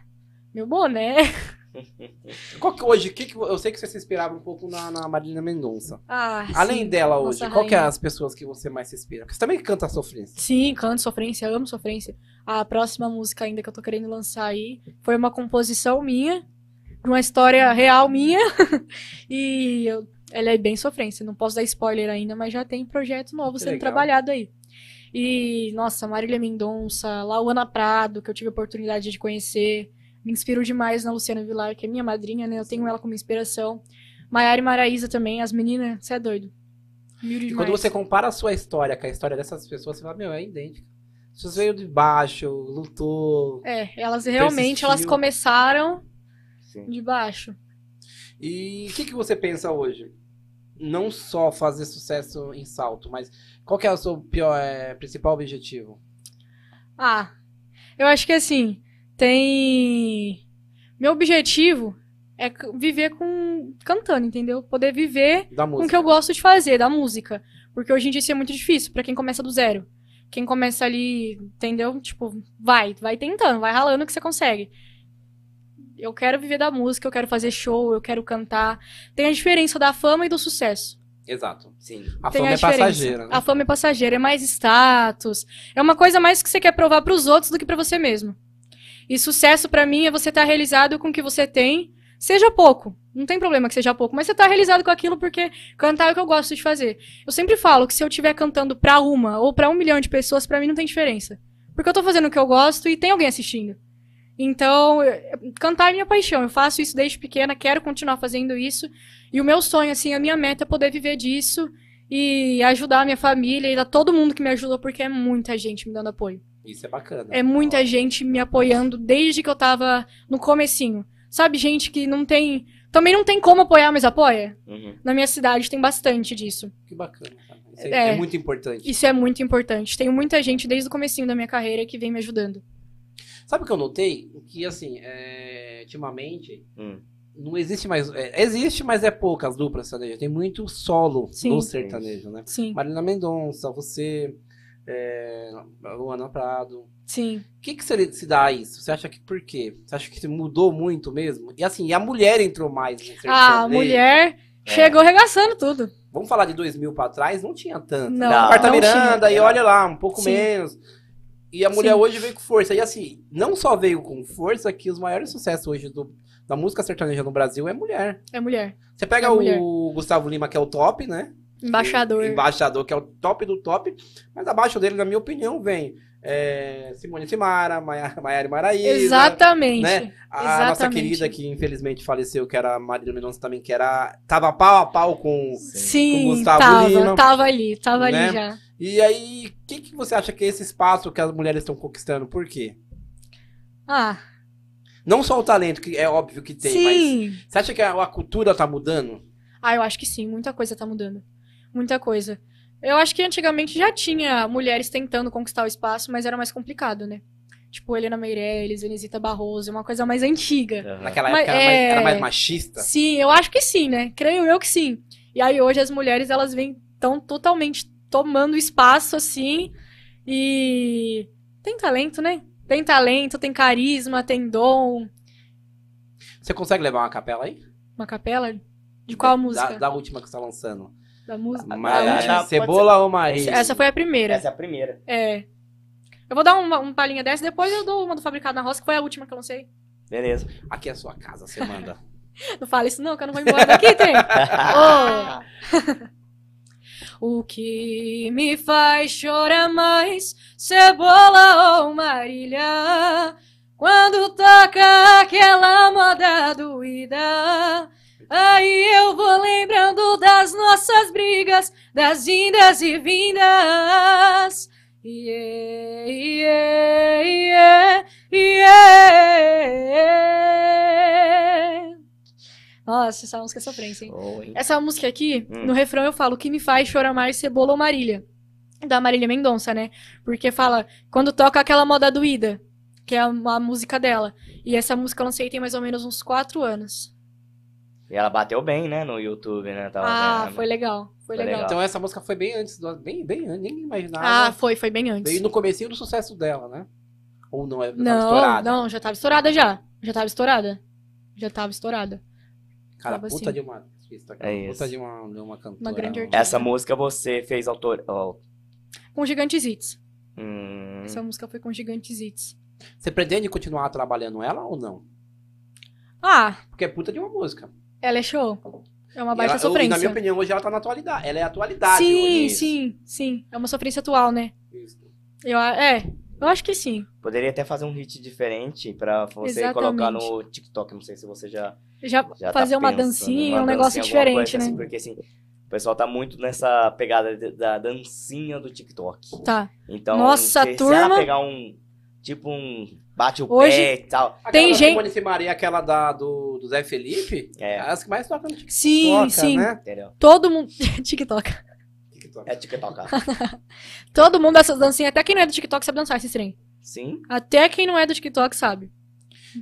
meu boné. (laughs) Qual que hoje, que que, eu sei que você se inspirava um pouco na, na Marília Mendonça. Ah, Além sim, dela hoje, qual que é as pessoas que você mais se inspira? Porque você também canta sofrência. Sim, canto sofrência, amo sofrência. A próxima música ainda que eu tô querendo lançar aí foi uma composição minha, de uma história real minha. (laughs) e eu- ela é bem sofrência, não posso dar spoiler ainda, mas já tem projeto novo Que sendo legal. trabalhado aí. E, nossa, Marília Mendonça, Lauana Prado, que eu tive a oportunidade de conhecer. Me inspiro demais na Luciana Vilar, que é minha madrinha, né? Eu tenho ela como inspiração. Maiara e Maraísa também, as meninas, você é doido. Humilde E demais. quando você compara a sua história com a história dessas pessoas, você fala, meu, é idêntica. Você veio de baixo, lutou. É, elas realmente, elas começaram Sim. de baixo. E o que, que você pensa hoje? Não só fazer sucesso em salto, mas qual que é o seu pior, é, principal objetivo? Ah, eu acho que assim, tem. Meu objetivo é viver com. cantando, entendeu? Poder viver com o que eu gosto de fazer, da música. Porque hoje em dia isso é muito difícil pra quem começa do zero. Quem começa ali, entendeu? Tipo, vai, vai tentando, vai ralando que você consegue. Eu quero viver da música, eu quero fazer show, eu quero cantar. Tem a diferença da fama e do sucesso. Exato. Sim. A Tem fama é diferença. passageira, né? A fama é passageira, é mais status. É uma coisa mais que você quer provar pros outros do que pra você mesmo. E sucesso pra mim é você estar realizado com o que você tem, seja pouco. Não tem problema que seja pouco, mas você tá realizado com aquilo porque cantar é o que eu gosto de fazer. Eu sempre falo que se eu estiver cantando pra uma ou pra um milhão de pessoas, pra mim não tem diferença. Porque eu tô fazendo o que eu gosto e tem alguém assistindo. Então, eu- cantar é minha paixão. Eu faço isso desde pequena, quero continuar fazendo isso. E o meu sonho, assim, a minha meta é poder viver disso e ajudar a minha família e a todo mundo que me ajuda, porque é muita gente me dando apoio. Isso é bacana. É muita gente me apoiando desde que eu tava no comecinho. Sabe, gente que não tem. Também não tem como apoiar, mas apoia. Uhum. Na minha cidade tem bastante disso. Que bacana. Isso é, É. é muito importante. Isso é muito importante. Tem muita gente desde o comecinho da minha carreira que vem me ajudando. Sabe o que eu notei? Que, assim, é, ultimamente, Hum. não existe mais... é, existe, mas é pouco as duplas sertanejas. Tem muito solo Sim. no sertanejo, né? Sim, Marina Mendonça, você, é, Luana Prado. sim. O que, que se, se dá a isso? Você acha que por quê? Você acha que mudou muito mesmo? E assim, a mulher entrou mais no sertanejo? Ah, a mulher É. chegou regaçando tudo. Vamos falar de 2000 pra trás? Não tinha tanto. Não, Não, Marta não Miranda, tinha. e olha lá, um pouco Sim. menos. E a mulher Sim. hoje veio com força. E assim, não só veio com força, que os maiores sucessos hoje do- da música sertaneja no Brasil é mulher. É mulher. Você pega É o mulher. Gustavo Lima, que é o top, né? Embaixador. Embaixador, que é o top do top. Mas abaixo dele, na minha opinião, vem é, Simone Simara, Maia- Maiara Maraíza. Exatamente. né? A nossa Exatamente. querida que infelizmente faleceu, que era a Marília Mendonça também, que era. Tava pau a pau com. Sim, Com Gustavo tava, Lima. tava ali, tava Né? ali já. E aí, o que, que você acha que é esse espaço que as mulheres estão conquistando? Por quê? Ah, Não só o talento, que é óbvio que tem, mas sim. você acha que a, a cultura tá mudando? Ah, eu acho que sim, muita coisa tá mudando. Muita coisa. Eu acho que antigamente já tinha mulheres tentando conquistar o espaço, mas era mais complicado, né? Tipo, Helena Meirelles, Venesita Barroso, uma coisa mais antiga. Aham. Naquela Mas época era, mais, é- era mais machista? Sim, eu acho que sim, né? Creio eu que sim. E aí hoje as mulheres, elas vêm tão totalmente tomando espaço, assim, e... Tem talento, né? Tem talento, tem carisma, tem dom. Você consegue levar uma capela aí? Uma capela? De qual Da- música? Da, última que você tá lançando. Da música? Ah, pode Cebola ou Maria? Essa foi a primeira. Essa é a primeira. É. Eu vou dar uma, um palhinha dessa, depois eu dou uma do Fabricado na Roça, que foi a última que eu lancei. Beleza. Aqui é a sua casa, você manda. (laughs) Não fala isso não, que eu não vou embora daqui, tem. (laughs) (laughs) O que me faz chorar mais, cebola ou marília? Quando toca aquela moda doída, aí eu vou lembrando das nossas brigas, das indas e vindas. Yeah, yeah, yeah, yeah. Nossa, essa música é sofrência, hein? Oi. Essa música aqui, Hum. no refrão eu falo, o que me faz chorar mais cebola ou Marília? Da Marília Mendonça, né? Porque fala, quando toca aquela moda doída, que é a, a música dela. E essa música eu lancei tem mais ou menos uns quatro anos. E ela bateu bem, né, no YouTube, né? Tava ah, vendo. foi legal. Foi, Foi legal. legal. Então essa música foi bem antes, do, bem, bem antes, ninguém imaginava. Ah, foi, foi bem antes. Veio no comecinho do sucesso dela, né? Ou não, é tava Não, estourada? não, já tava estourada já. Já tava estourada. Já tava estourada. Cara, tava puta assim. de uma artista, cara. É puta isso. de uma, de uma cantora. Uma grande artista. Essa música você fez autor. ó, Com Gigantes Hits. hum, Essa música foi com Gigantes Hits. Você pretende continuar trabalhando ela ou não? Ah, Porque é puta de uma música. Ela é show. É uma baita ela- sofrência. Na minha opinião, hoje ela tá na atualidade. Ela é atualidade Sim, hoje. sim, sim. É uma sofrência atual, né? Isso. Eu, a- é, eu acho que sim. Poderia até fazer um hit diferente pra você Exatamente. colocar no TikTok. Não sei se você já. Já, já fazer tá uma pensando, dancinha, uma um negócio diferente, coisa né? assim, porque assim, o pessoal tá muito nessa pegada da dancinha do TikTok. Tá. Então, Nossa, se, a se ela turma- pegar um. Tipo um. Bate o Hoje- pé e tal. Tem Aquela gente- Simone Simaria, aquela da, do, do Zé Felipe, é É, as que mais tocam no TikTok, Sim, sim. né? entendeu? Todo mundo. (laughs) TikTok. TikTok. É TikTok. (laughs) Todo mundo dessas dancinhas, até quem não é do TikTok sabe dançar esse trem. Sim. Até quem não é do TikTok sabe.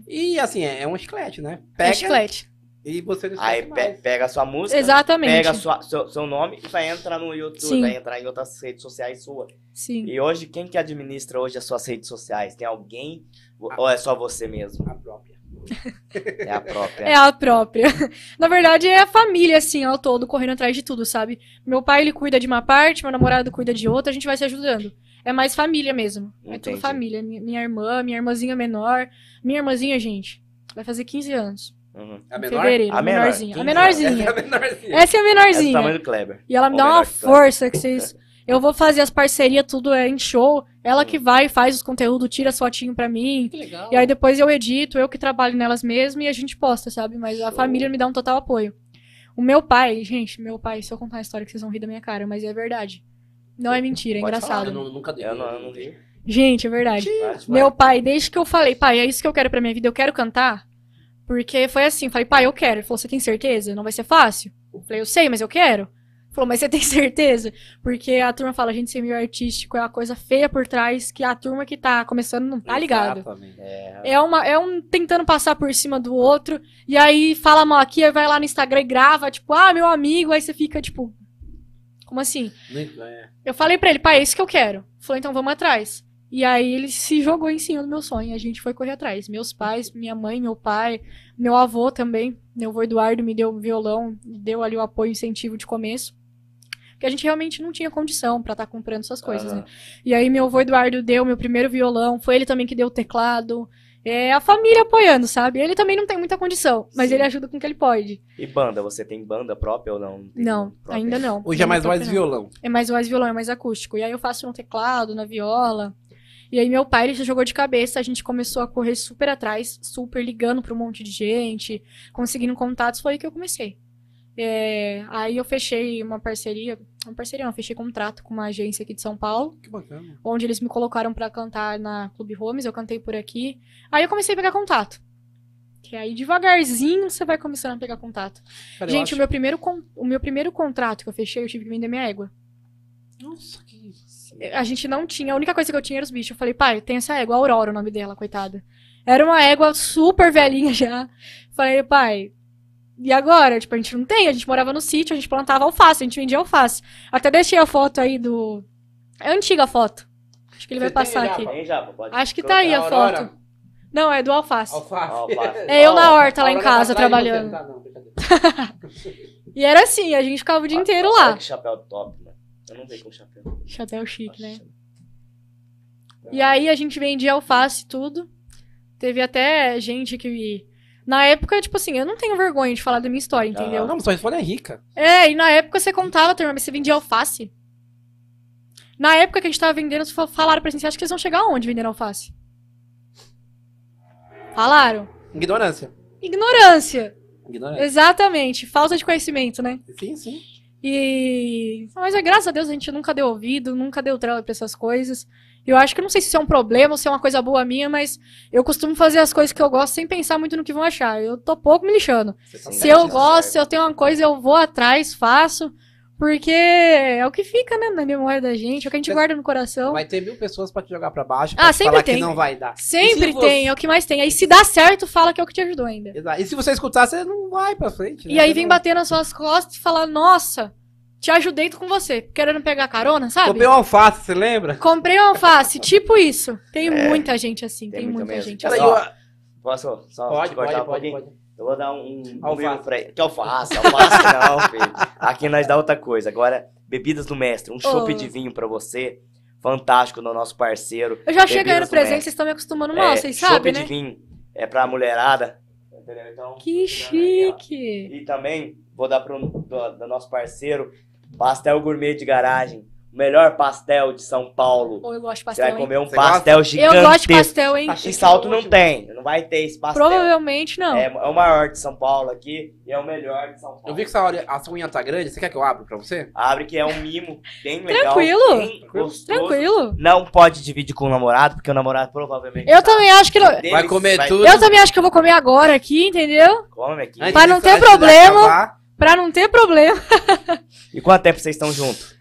E assim, é, é um chiclete, né? É Pega chiclete. E você não Aí pe- pega a sua música. Exatamente. Pega sua, seu, seu nome e vai entrar no YouTube, Sim. vai entrar em outras redes sociais sua. Sim. E hoje, quem que administra hoje as suas redes sociais? Tem alguém? Ou é só você mesmo? A própria. (laughs) É a própria. É a própria. (laughs) Na verdade, é a família, assim, ao todo, correndo atrás de tudo, sabe? Meu pai, ele cuida de uma parte, meu namorado cuida de outra, a gente vai se ajudando. É mais família mesmo. É tudo Entendi. família. Minha, minha irmã, minha irmãzinha menor. Minha irmãzinha, gente, vai fazer 15 anos. Uhum. A menor? fevereiro. A A menor, menorzinha. A 15 (laughs) menorzinha. Essa é a menorzinha. Essa é a É menorzinha. tamanho do Kleber. E ela me Ou dá uma que força que vocês. Eu vou fazer as parcerias tudo é, em show. Ela que vai, faz os conteúdos, tira as fotinhos pra mim. Que legal. E aí depois eu edito, eu que trabalho nelas mesmo e a gente posta, sabe? Mas a Show. família me dá um total apoio. O meu pai, gente, meu pai, se eu contar a história que vocês vão rir da minha cara, mas é verdade. Não é mentira, é Pode engraçado. Eu não- nunca dei. Eu não- eu não vi. Gente, é verdade. Meu pai, desde que eu falei, pai, é isso que eu quero pra minha vida, eu quero cantar. Porque foi assim, falei, pai, eu quero. Ele falou, você tem certeza? Não vai ser fácil? Eu falei, eu sei, mas eu quero. Ele falou, mas você tem (laughs) certeza? Porque a turma fala, a gente ser meio artístico é uma coisa feia por trás que a turma que tá começando não tá ligado. Exatamente. É, É, uma, é um tentando passar por cima do outro, e aí fala mal aqui, aí vai lá no Instagram e grava, tipo, ah, meu amigo, aí você fica, tipo, como assim? É. Eu falei pra ele, pai, é isso que eu quero. Falou, então vamos atrás. E aí ele se jogou em cima do meu sonho, a gente foi correr atrás. Meus pais, minha mãe, meu pai, meu avô também, meu avô Eduardo me deu violão, deu ali o apoio, incentivo de começo. Porque a gente realmente não tinha condição pra estar comprando essas coisas, né? E aí meu avô Eduardo deu meu primeiro violão, foi ele também que deu o teclado. É a família apoiando, sabe? Ele também não tem muita condição, mas Sim. ele ajuda com o que ele pode. E banda, você tem banda própria ou não? tem Não, ainda não. Hoje é mais e operando. violão. É mais voz e violão, é mais acústico. E aí eu faço no teclado, na viola. E aí meu pai, ele já jogou de cabeça, a gente começou a correr super atrás, super ligando pra um monte de gente, conseguindo contatos, foi aí que eu comecei. É, aí eu fechei uma parceria, uma parceria não, fechei contrato com uma agência aqui de São Paulo, Que bacana. onde eles me colocaram pra cantar na Clube Homes, eu cantei por aqui. Aí eu comecei a pegar contato. Que aí devagarzinho você vai começando a pegar contato. Cara, Gente, acho- o meu, primeiro con- o meu primeiro contrato que eu fechei, eu tive que vender minha égua. Nossa. A gente não tinha, a única coisa que eu tinha era os bichos. Eu falei, pai, tem essa égua, Aurora, o nome dela, coitada. Era uma égua super velhinha já. Falei, pai, e agora? Tipo, a gente não tem, a gente morava no sítio, a gente plantava alface, a gente vendia alface. Até deixei a foto aí do. É a antiga foto. Acho que ele vai Você tem passar aqui. Acho que tá aí a Aurora. foto. Não, é do alface. Alface. Alface. É eu na horta lá em casa trabalhando. não tá, não. (laughs) E era assim, a gente ficava o dia inteiro lá. que chapéu top, mano. Eu não vejo com chapéu. Chapéu chique, né? Nossa. E aí a gente vendia alface e tudo. Teve até gente que. Na época, tipo assim, eu não tenho vergonha de falar da minha história, entendeu? Não, mas sua resposta é rica. É, e na época você contava, mas você vendia alface. Na época que a gente tava vendendo, fa- falaram pra gente, você acha que eles vão chegar aonde vendendo alface? Falaram. Ignorância. Ignorância. Ignorância. Exatamente. Falta de conhecimento, né? Sim, sim. E. Mas é, graças a Deus a gente nunca deu ouvido, nunca deu trela pra essas coisas. Eu acho que não sei se isso é um problema ou se é uma coisa boa minha, mas eu costumo fazer as coisas que eu gosto sem pensar muito no que vão achar. Eu tô pouco me lixando. Tá Se eu tá gosto, certo. se eu tenho uma coisa, eu vou atrás, faço. Porque é o que fica, né, na memória da gente, é o que a gente Mas- guarda no coração. Vai ter mil pessoas pra te jogar pra baixo. Ah, pra te sempre falar tem. que não vai dar. Sempre você- tem, é o que mais tem. Aí se dá certo, fala que é o que te ajudou ainda. Exato. E se você escutar, você não vai pra frente. né? E aí vem não- bater nas suas costas e falar, nossa, te ajudei com você, querendo pegar carona, sabe? Comprei um alface, você lembra? Comprei um alface, tipo isso. Tem muita gente assim, tem, tem muita muita gente assim. Eu- Posso só Pode, te pode, pode, pouquinho? pode. Eu vou dar um, um Alface. pra ele. Que alface? Alface (laughs) não, filho. Aqui nós dá outra coisa. Agora, bebidas do mestre. Um chopp Oh. de vinho pra você. Fantástico no nosso parceiro. Eu já Bebidas do presente, mestre. vocês estão me acostumando mal, É, vocês sabem, de né? vinho é pra mulherada. Entendeu? Então, Que chique. E também vou dar pro do, do nosso parceiro Pastel Gourmet de Garagem. O melhor pastel de São Paulo. Ou eu gosto de Você vai pastel, hein? comer um Você pastel Eu gigantesco. gosto de pastel, hein? Tá Em salto não tem. Não vai ter esse pastel. Provavelmente não. É, é o maior de São Paulo aqui e é o melhor de São Paulo. Eu vi que essa hora, a sua unha tá grande, você quer que eu abra pra você? Abre que é um mimo bem legal. Tranquilo. Bem gostoso. Tranquilo. Não pode dividir com o namorado, porque o namorado provavelmente. Eu também acho que. Deles Vai comer tudo. Eu também acho que eu vou comer agora aqui, entendeu? Come aqui. Pra não ter problema. Pra não ter problema. E quanto tempo vocês estão juntos?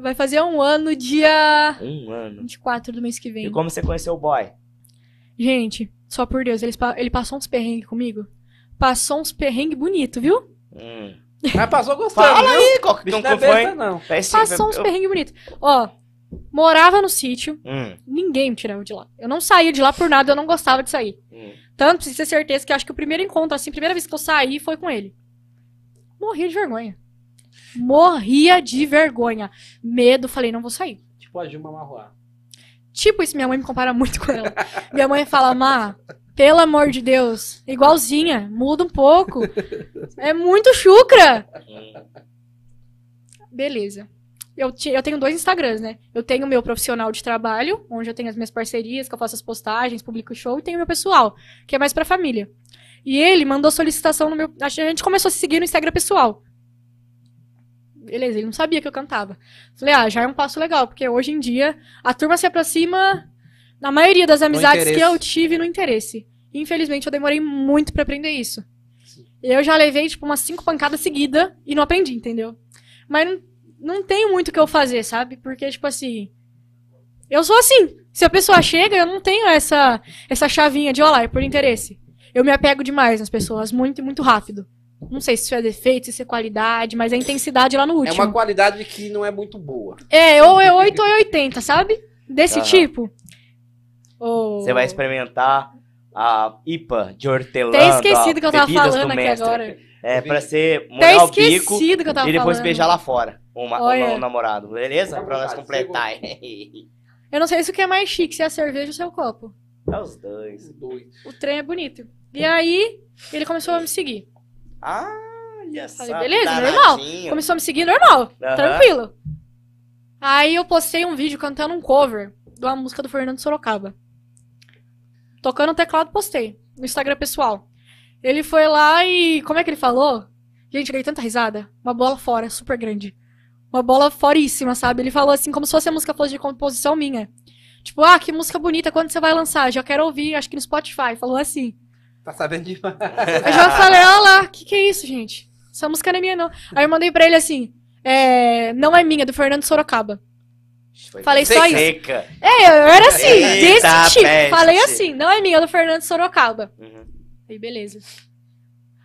Vai fazer um ano, dia Um ano. 24 do mês que E vem. como você conheceu o boy? Gente, só por Deus, ele, ele passou uns perrengues comigo. Passou uns perrengues bonito, viu? Hum. Mas passou gostando, Fala viu? aí, qual não não é foi? besta, não. Passou uns eu- perrengues bonitos. Ó, morava no sítio, Hum, ninguém me tirava de lá. Eu não saía de lá por nada, eu não gostava de sair. hum. Tanto, pra você ter certeza, que eu acho que o primeiro encontro, assim, a primeira vez que eu saí foi com ele. Morria de vergonha. Morria de vergonha. Medo, falei, não vou sair. Tipo a Juma Marroá. Tipo isso, minha mãe me compara muito com ela. Minha mãe fala, Má, pelo amor de Deus, igualzinha, muda um pouco. É muito chucra. Beleza. Eu, ti- eu tenho dois Instagrams, né? Eu tenho o meu profissional de trabalho, onde eu tenho as minhas parcerias, que eu faço as postagens, publico show, e tenho o meu pessoal, que é mais pra família. E ele mandou solicitação no meu. A gente começou a se seguir no Instagram pessoal. Beleza, ele não sabia que eu cantava. Falei, ah, já é um passo legal, porque hoje em dia a turma se aproxima, na maioria das amizades que eu tive, no interesse. Infelizmente, eu demorei muito pra aprender isso. Sim. Eu já levei, tipo, umas cinco pancadas seguidas e não aprendi, entendeu? Mas não, não tem muito o que eu fazer, sabe? Porque, tipo assim. Eu sou assim. Se a pessoa chega, eu não tenho essa, essa chavinha de, olá, é por interesse. Eu me apego demais nas pessoas, muito, muito rápido. Não sei se isso é defeito, se isso é qualidade, mas a intensidade lá no É último. uma qualidade que não é muito boa. É, ou é 8 ou é 80, sabe? Desse Aham. tipo. Ou- Você vai experimentar a IPA de hortelã. Até esquecido que eu tava falando aqui agora. É, pra Até molhar o bico que eu tava e depois falando. beijar lá fora. Uma, Olha. uma- um namorado, beleza? Pra nós completar. (laughs) Eu não sei se o que é mais chique, se é a cerveja ou se é o copo. é os. Dois. O trem é bonito. E aí, ele começou a me seguir. Ah, olha só. Beleza, danadinho. normal. Começou a me seguir normal, Aham. tranquilo. Aí eu postei um vídeo cantando um cover de uma música do Fernando Sorocaba. Tocando o teclado, postei. No Instagram pessoal. Ele foi lá e. Como é que ele falou? Gente, eu dei tanta risada. Uma bola fora, super grande. Uma bola foríssima, sabe? Ele falou assim, como se fosse a música fosse de composição minha. Tipo, ah, que música bonita, quando você vai lançar? Já quero ouvir, acho que no Spotify. Falou assim. Tá sabendo demais. Eu já falei, olha lá, o que, que é isso, gente? Essa música não é minha, não. Aí eu mandei pra ele assim, é, não é minha, do Fernando Sorocaba. Foi Falei só isso. seca. É, eu era assim, Eita, desse tipo. peste. Falei assim, não é minha, do Fernando Sorocaba. Uhum. Aí, beleza.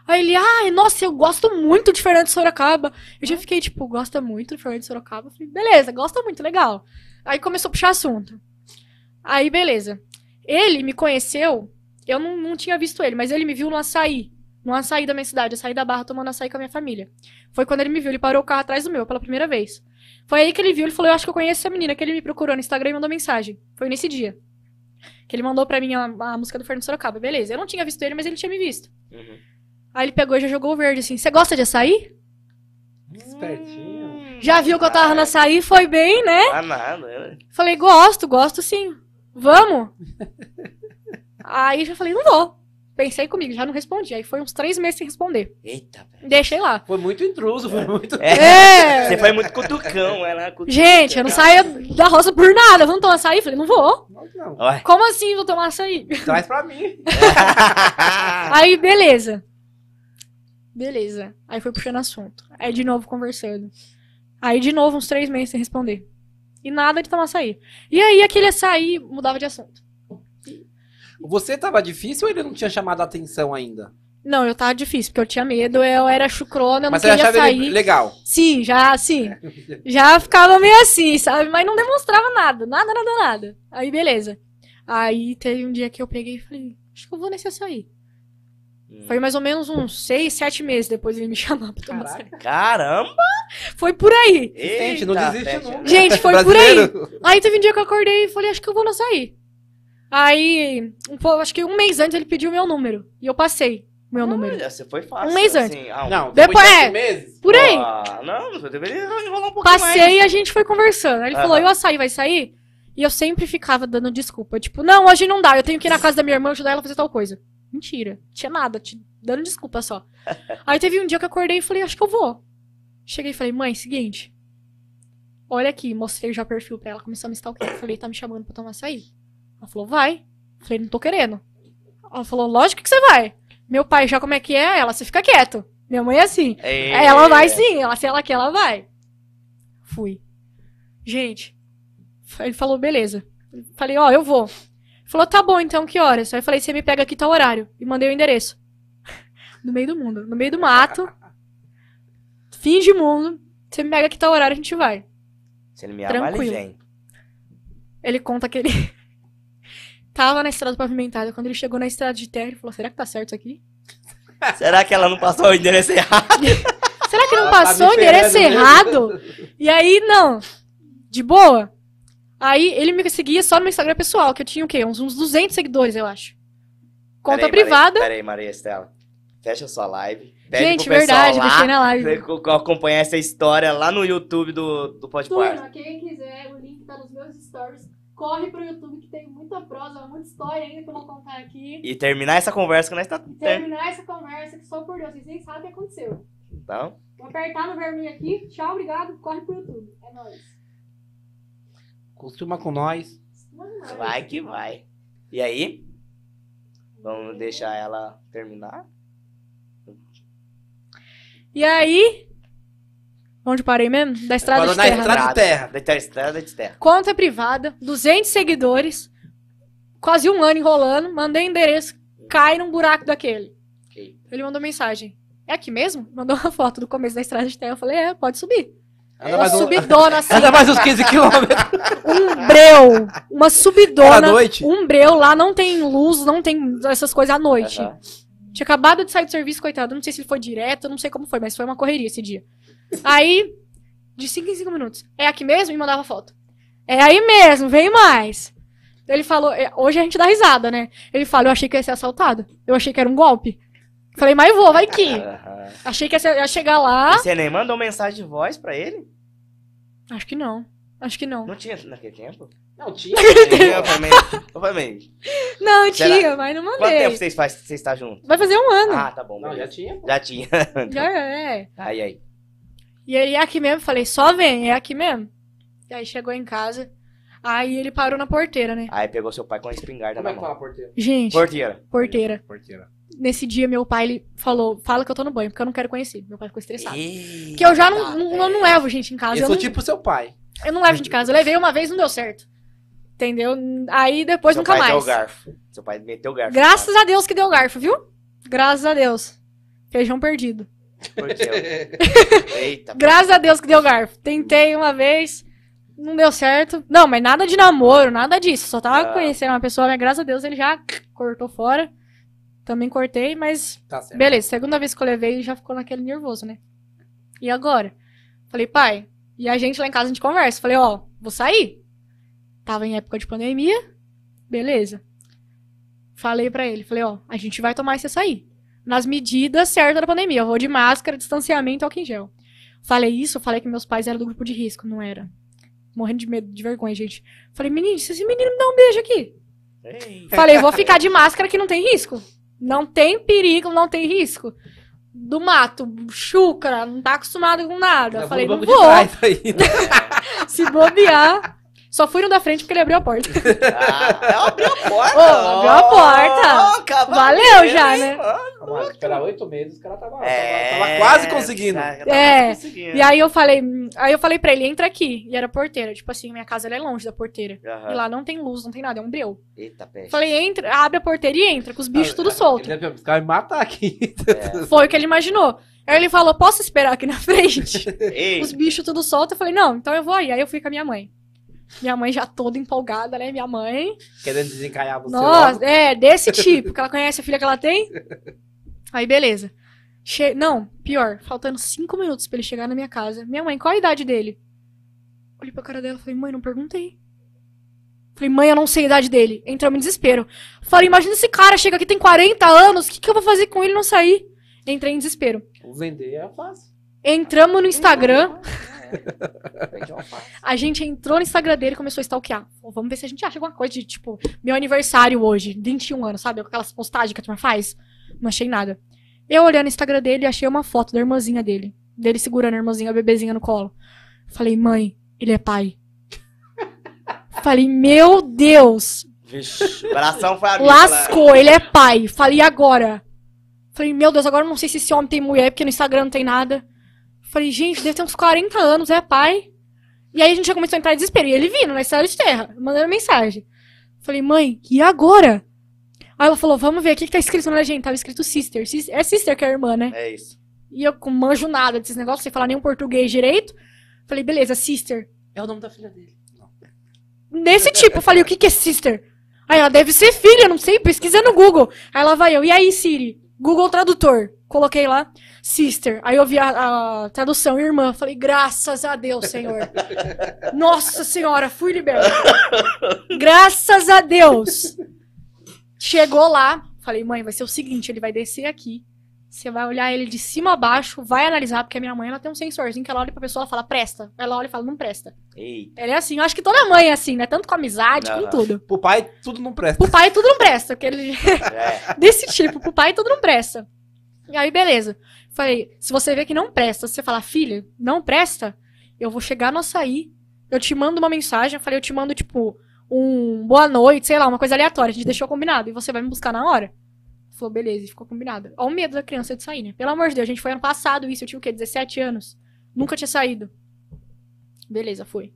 Aí ele, ai, nossa, eu gosto muito de Fernando Sorocaba. Eu já fiquei, tipo, gosta muito do Fernando Sorocaba. Falei, beleza, gosta muito, legal. Aí começou a puxar assunto. Aí, beleza. Ele me conheceu, eu não, não tinha visto ele, mas ele me viu no açaí. No açaí da minha cidade, eu saí da barra tomando açaí com a minha família. Foi quando ele me viu, ele parou o carro atrás do meu pela primeira vez. Foi aí que ele viu, ele falou, eu acho que eu conheço essa menina, que ele me procurou no Instagram e mandou mensagem. Foi nesse dia. Que ele mandou pra mim a, a música do Fernando Sorocaba. Beleza, eu não tinha visto ele, mas ele tinha me visto. Uhum. Aí ele pegou e já jogou o verde assim. Você gosta de açaí? Espertinho. Hum, Já viu que eu tava no açaí? Foi bem, né? Ah, nada. né? Falei, gosto, gosto sim. Vamos? (laughs) Aí já falei, não vou. Pensei comigo, já não respondi. Aí foi uns três meses sem responder. Eita, velho. Deixei lá. Foi muito intruso, foi muito. É. Você foi muito cutucão, ela. cutuca. Gente, eu não saía da roça por nada. Vamos tomar açaí? Falei, não vou. Não, não. Como assim vou tomar açaí? Traz pra mim. (laughs) Aí, beleza. Beleza. Aí foi puxando assunto. Aí de novo conversando. Aí de novo uns três meses sem responder. E nada de tomar açaí. E aí aquele açaí mudava de assunto. Você tava difícil ou ele não tinha chamado a atenção ainda? Não, eu tava difícil, porque eu tinha medo, eu era chucrona, eu Mas não você queria achava sair. ele legal. Sim, já, sim. (laughs) Já ficava meio assim, sabe? Mas não demonstrava nada, nada, nada, nada. Aí, beleza. Aí teve um dia que eu peguei e falei, acho que eu vou nesse açaí. Hum. Foi mais ou menos uns seis, sete meses depois ele me (laughs) chamar pra tomar. Caraca. Caramba! Foi por aí. Gente, não Eita, desiste nunca. Gente, foi por Brasileiro. Aí teve um dia que eu acordei e falei, acho que eu vou no açaí. Aí, um, pouco- acho que um mês antes ele pediu o meu número. E eu passei o meu número. Olha, você foi fácil. Um mês assim. Ah, um- Não, Depois- depois de é. meses. Por aí. Ah, não, você deveria enrolar um pouquinho mais. Passei e a gente foi conversando. Aí ele Aham. falou, e o açaí vai sair? E eu sempre ficava dando desculpa. Tipo, não, hoje não dá. Eu tenho que ir na casa da minha irmã ajudar ela a fazer tal coisa. Mentira. Tinha nada. te- Dando desculpa só. (laughs) Aí teve um dia que eu acordei e falei, acho que eu vou. Cheguei e falei, mãe, seguinte. Olha aqui. Mostrei já o perfil pra ela. Começou a me stalkear. Falei, tá me chamando pra tomar açaí? Ela falou, vai. Falei, não tô querendo. Ela falou, lógico que você vai. Meu pai já como é que é? Ela, você fica quieto. Minha mãe é assim. É. Ela vai sim, ela, se ela quer, ela vai. Fui. Gente, ele falou, beleza. Falei, ó, eu vou. Ele falou, tá bom, então, que horas? Aí eu falei, você me pega aqui tal horário. E mandei o endereço. (laughs) No meio do mundo, no meio do mato. Fim de mundo. Você me pega aqui tal horário, a gente vai. Se ele me ama, ele Tranquilo. vem. Ele conta que ele (laughs) tava na estrada pavimentada. Quando ele chegou na estrada de terra, ele falou, será que tá certo isso aqui? (laughs) Será que ela não passou o endereço errado? (laughs) Será que não Ela tá passou o me endereço errado? E aí, não. De boa. Aí, ele me seguia só no meu Instagram pessoal, que eu tinha o quê? Uns, uns 200 seguidores, eu acho. Conta Peraí, privada. Peraí, Maria Estela. Fecha sua live. Pede Gente, verdade, lá deixei na live. acompanhar essa história lá no YouTube do, do Podpar. Turma, quem quiser, o link tá nos meus stories. Corre pro YouTube que tem muita prosa, muita história ainda que eu vou contar aqui. E terminar essa conversa que nós tá... Terminar essa conversa que só por Deus, vocês nem sabem o que aconteceu. Então, Vou apertar no vermelho aqui. Tchau, obrigado. Corre pro YouTube. É nóis. Costuma com nós. vai que vai. E aí? Vamos deixar ela terminar? E aí. Onde parei mesmo? Da estrada Parou de na terra. estrada de terra. Da estrada de terra. Conta privada, 200 seguidores, quase um ano enrolando, mandei endereço, cai num buraco daquele. Ok. Ele mandou mensagem. É aqui mesmo? Mandou uma foto do começo da estrada de terra. Eu falei, é, pode subir. Anda Uma mais, um, subidona assim, anda mais uns 15 quilômetros. (laughs) um breu, uma Era subidona, noite. um breu. Lá não tem luz, não tem essas coisas à noite. Aham. Tinha acabado de sair do serviço, coitado. Não sei se ele foi direto, não sei como foi, mas foi uma correria esse dia. Aí, de 5 em 5 minutos. É aqui mesmo? E mandava foto. É aí mesmo, vem mais. Ele falou, é, hoje a gente dá risada, né? Ele falou, eu achei que ia ser assaltado. Eu achei que era um golpe. Falei, mas vou, vai que. (laughs) Achei que ia, ser- ia chegar lá. Você nem mandou mensagem de voz pra ele? Acho que não. Acho que não. Não tinha naquele tempo? Não, tinha. Falei, Não, Será? tinha, mas não Quanto mandei. tempo vocês faz, vocês estão juntos? Vai fazer um ano. Ah, tá bom. Não, já tinha. pô. Já tinha. (laughs) Já é. Aí, aí. E ele é aqui mesmo, falei, só vem, é aqui mesmo. E aí chegou em casa, aí ele parou na porteira, né? Aí pegou seu pai com a espingarda Como é na que mão. fala porteiro? Gente, Porteira. porteira. Porteira. Nesse dia, meu pai, ele falou, fala que eu tô no banho, porque eu não quero conhecer. Meu pai ficou estressado. Porque eu já não, não, eu não levo gente em casa. Eu Eu sou não, tipo seu pai. eu não levo gente em casa. Eu levei uma vez, não deu certo. Entendeu? Aí depois Seu nunca pai deu mais. o garfo. Seu pai meteu o garfo. Graças a Deus que deu garfo, viu? Graças a Deus. Feijão perdido. (laughs) Eita. Graças a Deus que deu garfo. Tentei uma vez, não deu certo. Não, mas nada de namoro, nada disso. Só tava Ah. conhecendo uma pessoa, mas graças a Deus ele já cortou fora. Também cortei, mas Tá certo. beleza. Segunda vez que eu levei, já ficou naquele nervoso, né? E agora? Falei, pai, e a gente lá em casa a gente conversa. Falei, ó, vou sair. Tava em época de pandemia, beleza. Falei pra ele, falei, ó, a gente vai tomar esse açaí. Nas medidas certas da pandemia. Eu vou de máscara, distanciamento álcool em gel. Falei isso, falei que meus pais eram do grupo de risco, não era. Morrendo de medo, de vergonha, gente. Falei, menino, se esse menino me dá um beijo aqui. Eita. Falei, vou (laughs) ficar de máscara que não tem risco. Não tem perigo, não tem risco. Do mato, chúcara, não tá acostumado com nada. Ainda Falei, vou não vou. ainda. Se bobear. Só fui no da frente porque ele abriu a porta. (laughs) Ah, abriu a porta. Ô, abriu a porta. Cavaleiro, Valeu já, hein, né? mano? Mas esperar oito meses, os caras tava, É, tava, tava quase conseguindo. tá- tava É, quase conseguindo. E aí eu falei, aí eu falei pra ele, entra aqui. E era porteira. Tipo assim, minha casa ela é longe da porteira. Aham. E lá não tem luz, não tem nada, é um breu. Eita, peste. Falei, entra, abre a porteira e entra, com os bichos tudo solto. Ele deve- Os caras me matar aqui. Foi o que ele imaginou. Aí ele falou, posso esperar aqui na frente? (laughs) Ei, os bichos tudo solto. Eu falei, não, então eu vou aí. Aí eu fui com a minha mãe. Minha mãe já toda empolgada, né? Minha mãe. Querendo desencalhar você Nossa, logo. é, desse tipo, que ela conhece a filha que ela tem. (laughs) Aí, beleza. Che... Não, pior, faltando cinco minutos pra ele chegar na minha casa. Minha mãe, qual a idade dele? Olhei pra cara dela e falei, mãe, não perguntei. Falei, mãe, eu não sei a idade dele. Entramos em desespero. Falei, imagina esse cara chega aqui, tem 40 anos, o que, que eu vou fazer com ele e não sair? Entrei em desespero. Vender é fácil. Entramos no Instagram, Vende uma faca. A gente entrou no Instagram dele e começou a stalkear. Pô, Vamos ver se a gente acha alguma coisa de, tipo, meu aniversário hoje, 21 anos, sabe? Aquelas postagens que a turma faz. Não achei nada. Eu olhando no Instagram dele, achei uma foto da irmãzinha dele. Dele segurando a irmãzinha, a bebezinha no colo. Falei, mãe, ele é pai. Falei, meu Deus, Vixe, o coração foi amigo. lascou, ele é pai. Falei, agora? Falei, meu Deus, agora eu não sei se esse homem tem mulher, porque no Instagram não tem nada. Falei, gente, deve ter uns 40 anos, é pai. E aí a gente já começou a entrar em desespero. E ele vindo na estrada de terra, mandando mensagem. Falei, mãe, e agora? Aí ela falou, vamos ver, o que, que tá escrito na legenda? Tava escrito sister. Sis- É sister que é a irmã, né? É isso. E eu com manjo nada desses negócios, sem falar nenhum português direito. Falei, beleza, sister. É o nome da filha dele. Desse tipo, eu falei, o que que é sister? Aí ela deve ser filha, não sei, pesquisa no Google. Aí lá vai eu, e aí Siri? Google Tradutor. Coloquei lá, sister. Aí eu vi a, a tradução, irmã. Falei, graças a Deus, Senhor. (laughs) Nossa Senhora, fui liberta. graças a Deus. Chegou lá, falei, mãe, vai ser o seguinte, ele vai descer aqui. Você vai olhar ele de cima a baixo, vai analisar, porque a minha mãe ela tem um sensorzinho que ela olha pra pessoa e fala, presta. Ela olha e fala, não presta. Eita. Ele é assim, eu acho que toda mãe é assim, né? Tanto com amizade, com Aham. tudo. Pro pai, tudo não presta. Pro pai tudo não presta, porque ele (laughs) É. (laughs) desse tipo, pro pai tudo não presta. E aí, beleza. Falei, se você vê que não presta, você falar, filha, não presta, eu vou chegar no açaí, eu te mando uma mensagem, falei, eu te mando, tipo, um boa noite, sei lá, uma coisa aleatória, a gente deixou combinado, e você vai me buscar na hora. Falou, beleza, e ficou combinado. Olha o medo da criança de sair, né? Pelo amor de Deus, a gente foi ano passado isso, eu tinha o quê? 17 anos. Nunca tinha saído. Beleza, fui.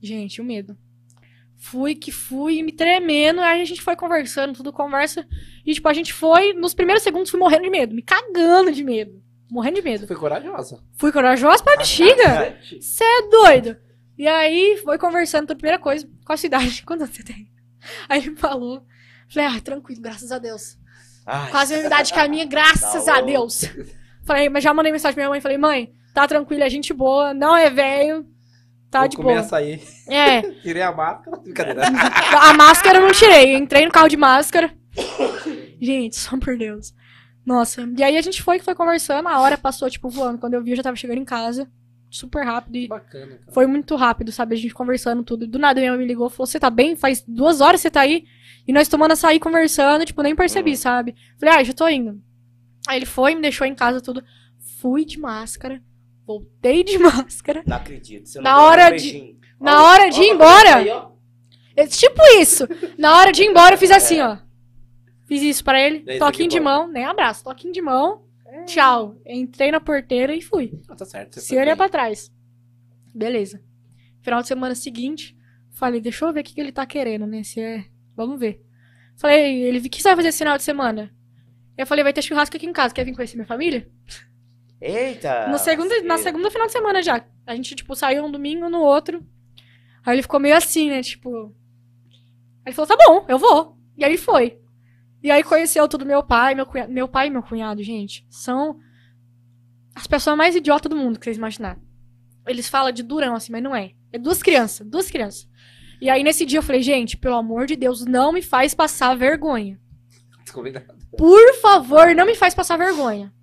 Gente, o medo. Fui que fui, me tremendo, aí a gente foi conversando, tudo conversa. E, tipo, a gente foi, nos primeiros segundos, fui morrendo de medo, me cagando de medo. Morrendo de medo. Você foi corajosa. Fui corajosa pra bexiga. Você é doido. E aí, foi conversando, toda primeira coisa. Qual a sua idade? (laughs) Quantos anos você tem? Aí ele falou. Falei, ah, tranquilo, graças a Deus. Ai, Quase a mesma idade que a minha, graças Tá a. Deus. Falei, mas já mandei mensagem pra minha mãe, falei, mãe, tá tranquilo, é gente boa, não é velho, tá Vou de comer boa. açaí. É, (laughs) Tirei a máscara. (laughs) Brincadeira. a máscara eu não tirei, eu entrei no carro de máscara. Gente, só por Deus. Nossa, e aí a gente foi, foi conversando, a hora passou, tipo, voando. Quando eu vi, eu já tava chegando em casa, super rápido e Bacana, cara. foi muito rápido, sabe? A gente conversando tudo. Do nada minha mãe me ligou falou: Você tá bem? Faz duas horas que você tá aí. E nós tomando açaí conversando, tipo, nem percebi, Uhum. sabe? Falei: Ah, já tô indo. Aí ele foi, me deixou em casa tudo. Fui de máscara, voltei de (laughs) máscara. Não acredito. Você não Na nem hora um de-. Na hora de ir embora, é tipo isso. Na hora de ir embora, eu fiz assim, ó. Fiz isso pra ele. Daí Toquinho de bom. mão, nem abraço. Toquinho de mão. Tchau. Entrei na porteira e fui. Ah, tá certo. Se olhar pra trás. Beleza. Final de semana seguinte, falei, deixa eu ver o que, que ele tá querendo, né? Se é. Vamos ver. Falei, ele, o que você vai fazer esse final de semana? Eu falei, vai ter churrasco aqui em casa, quer vir conhecer minha família? Eita. no segunda, na segunda final de semana já. A gente, tipo, saiu um domingo, no outro. Aí ele ficou meio assim, né? Tipo. Aí ele falou, tá bom, eu vou. E aí foi. E aí conheceu tudo meu pai, meu cunhado. Meu pai e meu cunhado, gente, são as pessoas mais idiotas do mundo que vocês imaginarem. Eles falam de durão, assim, mas não é. É duas crianças, duas crianças. E aí nesse dia eu falei, gente, pelo amor de Deus, não me faz passar vergonha. Combinado. Por favor, não me faz passar vergonha.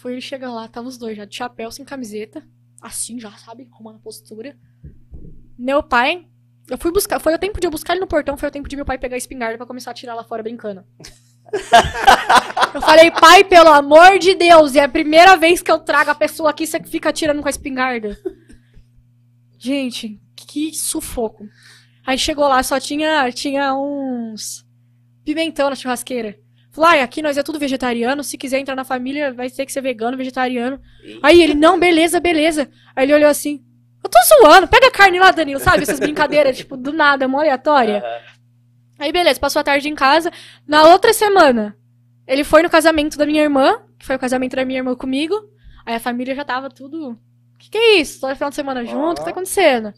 Foi ele chegar lá, tava os dois já de chapéu, sem camiseta. Assim já, sabe? Arrumando a postura. Meu pai. Eu fui buscar. Foi o tempo de eu buscar ele no portão, foi o tempo de meu pai pegar a espingarda pra começar a tirar lá fora brincando. (laughs) eu falei, pai, pelo amor de Deus, é a primeira vez que eu trago a pessoa aqui, você fica atirando com a espingarda. Gente, que sufoco. Aí chegou lá, só tinha, tinha uns pimentão na churrasqueira. Falou, ai, aqui nós é tudo vegetariano, se quiser entrar na família, vai ter que ser vegano, vegetariano. Aí ele, não, beleza, beleza. Aí ele olhou assim, eu tô zoando, pega a carne lá, Danilo, sabe? Essas brincadeiras, tipo, do nada, mó aleatória. Aham. Aí beleza, passou a tarde em casa. Na outra semana, ele foi no casamento da minha irmã, que foi o casamento da minha irmã comigo. Aí a família já tava tudo. O que, que é isso? Todo final de semana junto, o que tá acontecendo?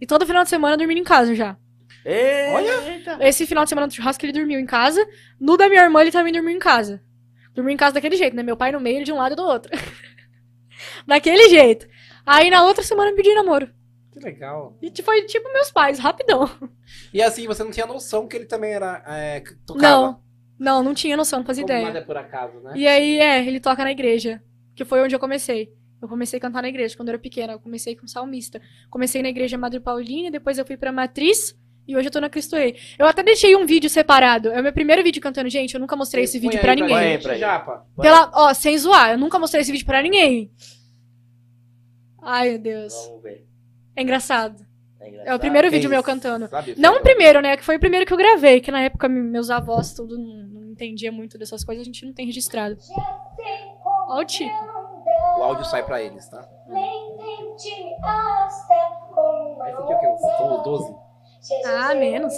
E todo final de semana dormindo em casa já. Eita. Esse final de semana do churrasco ele dormiu em casa. No da minha irmã ele também dormiu em casa. Dormiu em casa daquele jeito, né? Meu pai no meio, ele de um lado e do outro. (laughs) daquele jeito. Aí na outra semana eu pedi namoro. Que legal. E foi tipo meus pais, rapidão. E assim, você não tinha noção que ele também era. É, tocava. Não, não, não tinha noção, não fazia Como ideia. nada é por acaso, né? E aí, é, ele toca na igreja. Que foi onde eu comecei. Eu comecei a cantar na igreja quando eu era pequena. Eu comecei com salmista. Comecei na igreja Madre Paulina, depois eu fui pra Matriz. E hoje eu tô na Cristo Rei. Eu até deixei um vídeo separado. É o meu primeiro vídeo cantando. Gente, eu nunca mostrei esse vídeo pra aí ninguém. Aí gente, pra gente. Japa. Pela, ó, sem zoar, eu nunca mostrei esse vídeo pra ninguém. Ai, meu Deus. Vamos ver. É engraçado. É, É o primeiro Quem vídeo meu cantando. Sabe? Não o primeiro, né? Que foi o primeiro que eu gravei. Que na época me- meus avós tudo não, não entendia muito dessas coisas. A gente não tem registrado. Ó o. O áudio sai pra eles, tá? Aí uma você tinha o quê? Uns onda. 12? Ah, menos.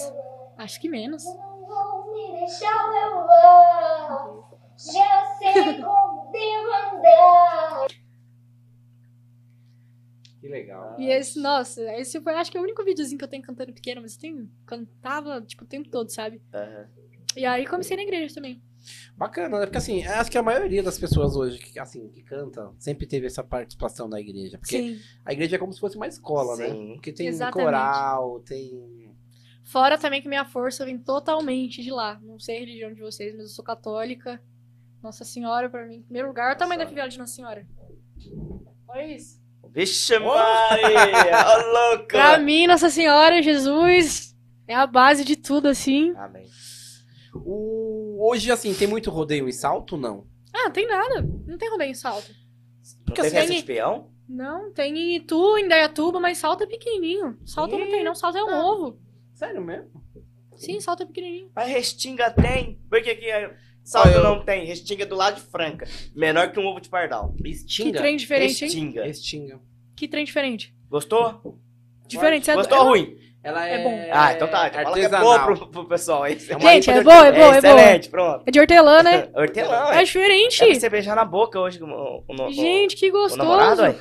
Acho que menos. Não vou me deixar levar. Já sei (laughs) como devo andar. Que legal. E esse, nossa, esse foi, acho que é o único videozinho que eu tenho cantando pequeno, mas eu tenho, cantava, tipo, o tempo todo, sabe? Aham. E aí comecei na igreja também. Bacana, né? Porque assim, acho que a maioria das pessoas hoje que, assim, que canta sempre teve essa participação na igreja. Porque Sim. a igreja é como se fosse uma escola, né? Sim. Porque tem Exatamente. coral, tem. Fora também que minha força vem totalmente de lá. Não sei a religião de vocês, mas eu sou católica. Nossa Senhora, pra mim, em primeiro lugar. Olha o tamanho da fivela de Nossa Senhora. Olha isso. Vixe, Maria! Ô, louca! Pra mim, Nossa Senhora, Jesus, é a base de tudo, assim. Amém. O- Hoje, assim, tem muito rodeio em salto, não? Ah, tem nada. Não tem rodeio em salto. Não Porque tem assim, de peão? Não, tem em Itu, em Dayatuba, mas salto é pequenininho. Salto não tem, não. Salto é um Ah. ovo. Sério mesmo? Sim, salto é pequenininho. Mas Restinga tem. Por que que é- Salto eu- não tem? Restinga é do lado de Franca. Menor que um ovo de pardal. Que Extinga? trem diferente, hein? Restinga. Que trem diferente. Gostou? Diferente, você Gostou ou ruim? Ela é, É bom. Ah, então tá. Então fala que é artesanal. boa pro, pro pessoal aí. É uma Gente, é boa, é boa, é boa. excelente, pronto. É de hortelã, né? (laughs) Hortelã, É diferente. É você beijar na boca hoje com o, o, o, Gente, que o gostoso. namorado, ué.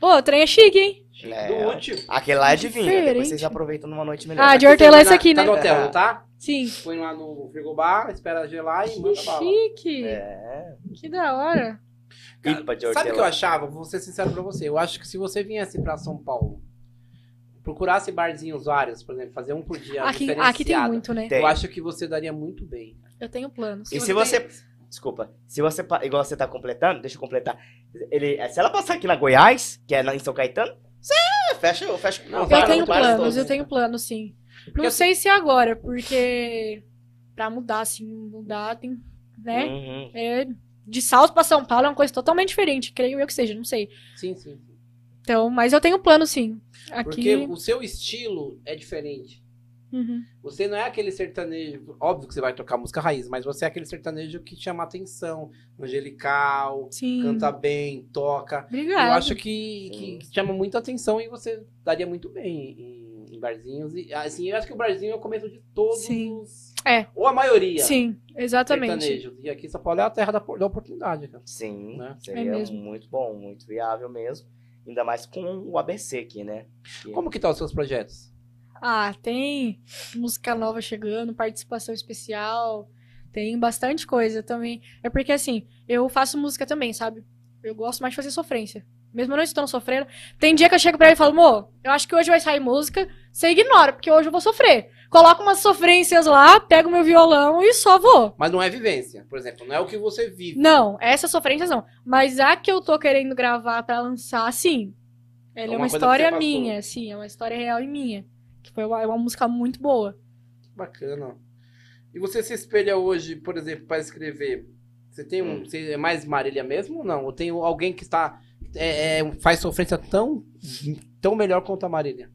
Ô, o trem é chique, hein? É, Do útil. Aquele lá é de vinho. Depois Diferente. vocês aproveitam numa noite melhor. Ah, de hortelã você esse aqui, na- né? Tá no hotel, não tá? Sim. Põe lá no frigobar, espera gelar e Que manda bala. chique. É. Que da hora. De Sabe o que eu achava? Vou ser sincero pra você. Eu acho que se você viesse pra São Paulo, procurasse barzinhos vários, por exemplo, fazer um por dia Aqui, diferenciado, aqui tem muito, né? Tem. eu acho que você daria muito bem. Eu tenho planos. E Se você você. Desculpa. Se você. Igual você tá completando, deixa eu completar. Ele, se ela passar aqui na Goiás, que é em São Caetano, você fecha, fecha. Não, Eu Para, tenho para planos, todos, eu né? tenho planos, sim. Não sei se agora, porque pra mudar, assim, mudar tem, né? Uhum. É, de Salto pra São Paulo é uma coisa totalmente diferente, creio eu que seja, não sei. Sim, sim. Então, mas eu tenho plano, sim. Aqui. Porque o seu estilo é diferente. Uhum. Você não é aquele sertanejo. Óbvio que você vai tocar música raiz, mas você é aquele sertanejo que chama atenção. Angelical, Sim. canta bem, toca. Obrigada. Eu acho que, que chama muita atenção e você daria muito bem em, em barzinhos. E assim, eu acho que o barzinho é o começo de todos Sim. os. É. Ou a maioria. Sim, exatamente. sertanejos. E aqui São Paulo é a terra da, da oportunidade, cara. Sim, Né? seria É mesmo. muito bom, muito viável mesmo. Ainda mais com o ABC aqui, né? Que- Como que tá os seus projetos? Ah, tem música nova chegando, participação especial, tem bastante coisa também. É porque assim, eu faço música também, sabe? Eu gosto mais de fazer sofrência. Mesmo eu não estando sofrendo. Tem dia que eu chego pra ele e falo, amor, eu acho que hoje vai sair música, você ignora, porque hoje eu vou sofrer. Coloco umas sofrências lá, pego meu violão e só vou. Mas não é vivência, por exemplo, não é o que você vive. Não, essas sofrências não. Mas a que eu tô querendo gravar pra lançar, sim. Ela é uma história minha, sim, é uma história real e minha. Que foi uma, é uma música muito boa. Bacana. E você se espelha hoje, por exemplo, para escrever? Você tem um. Hum. Você é mais Marília mesmo ou não? Ou tem alguém que está. é, é, faz sofrência tão, tão melhor quanto a Marília?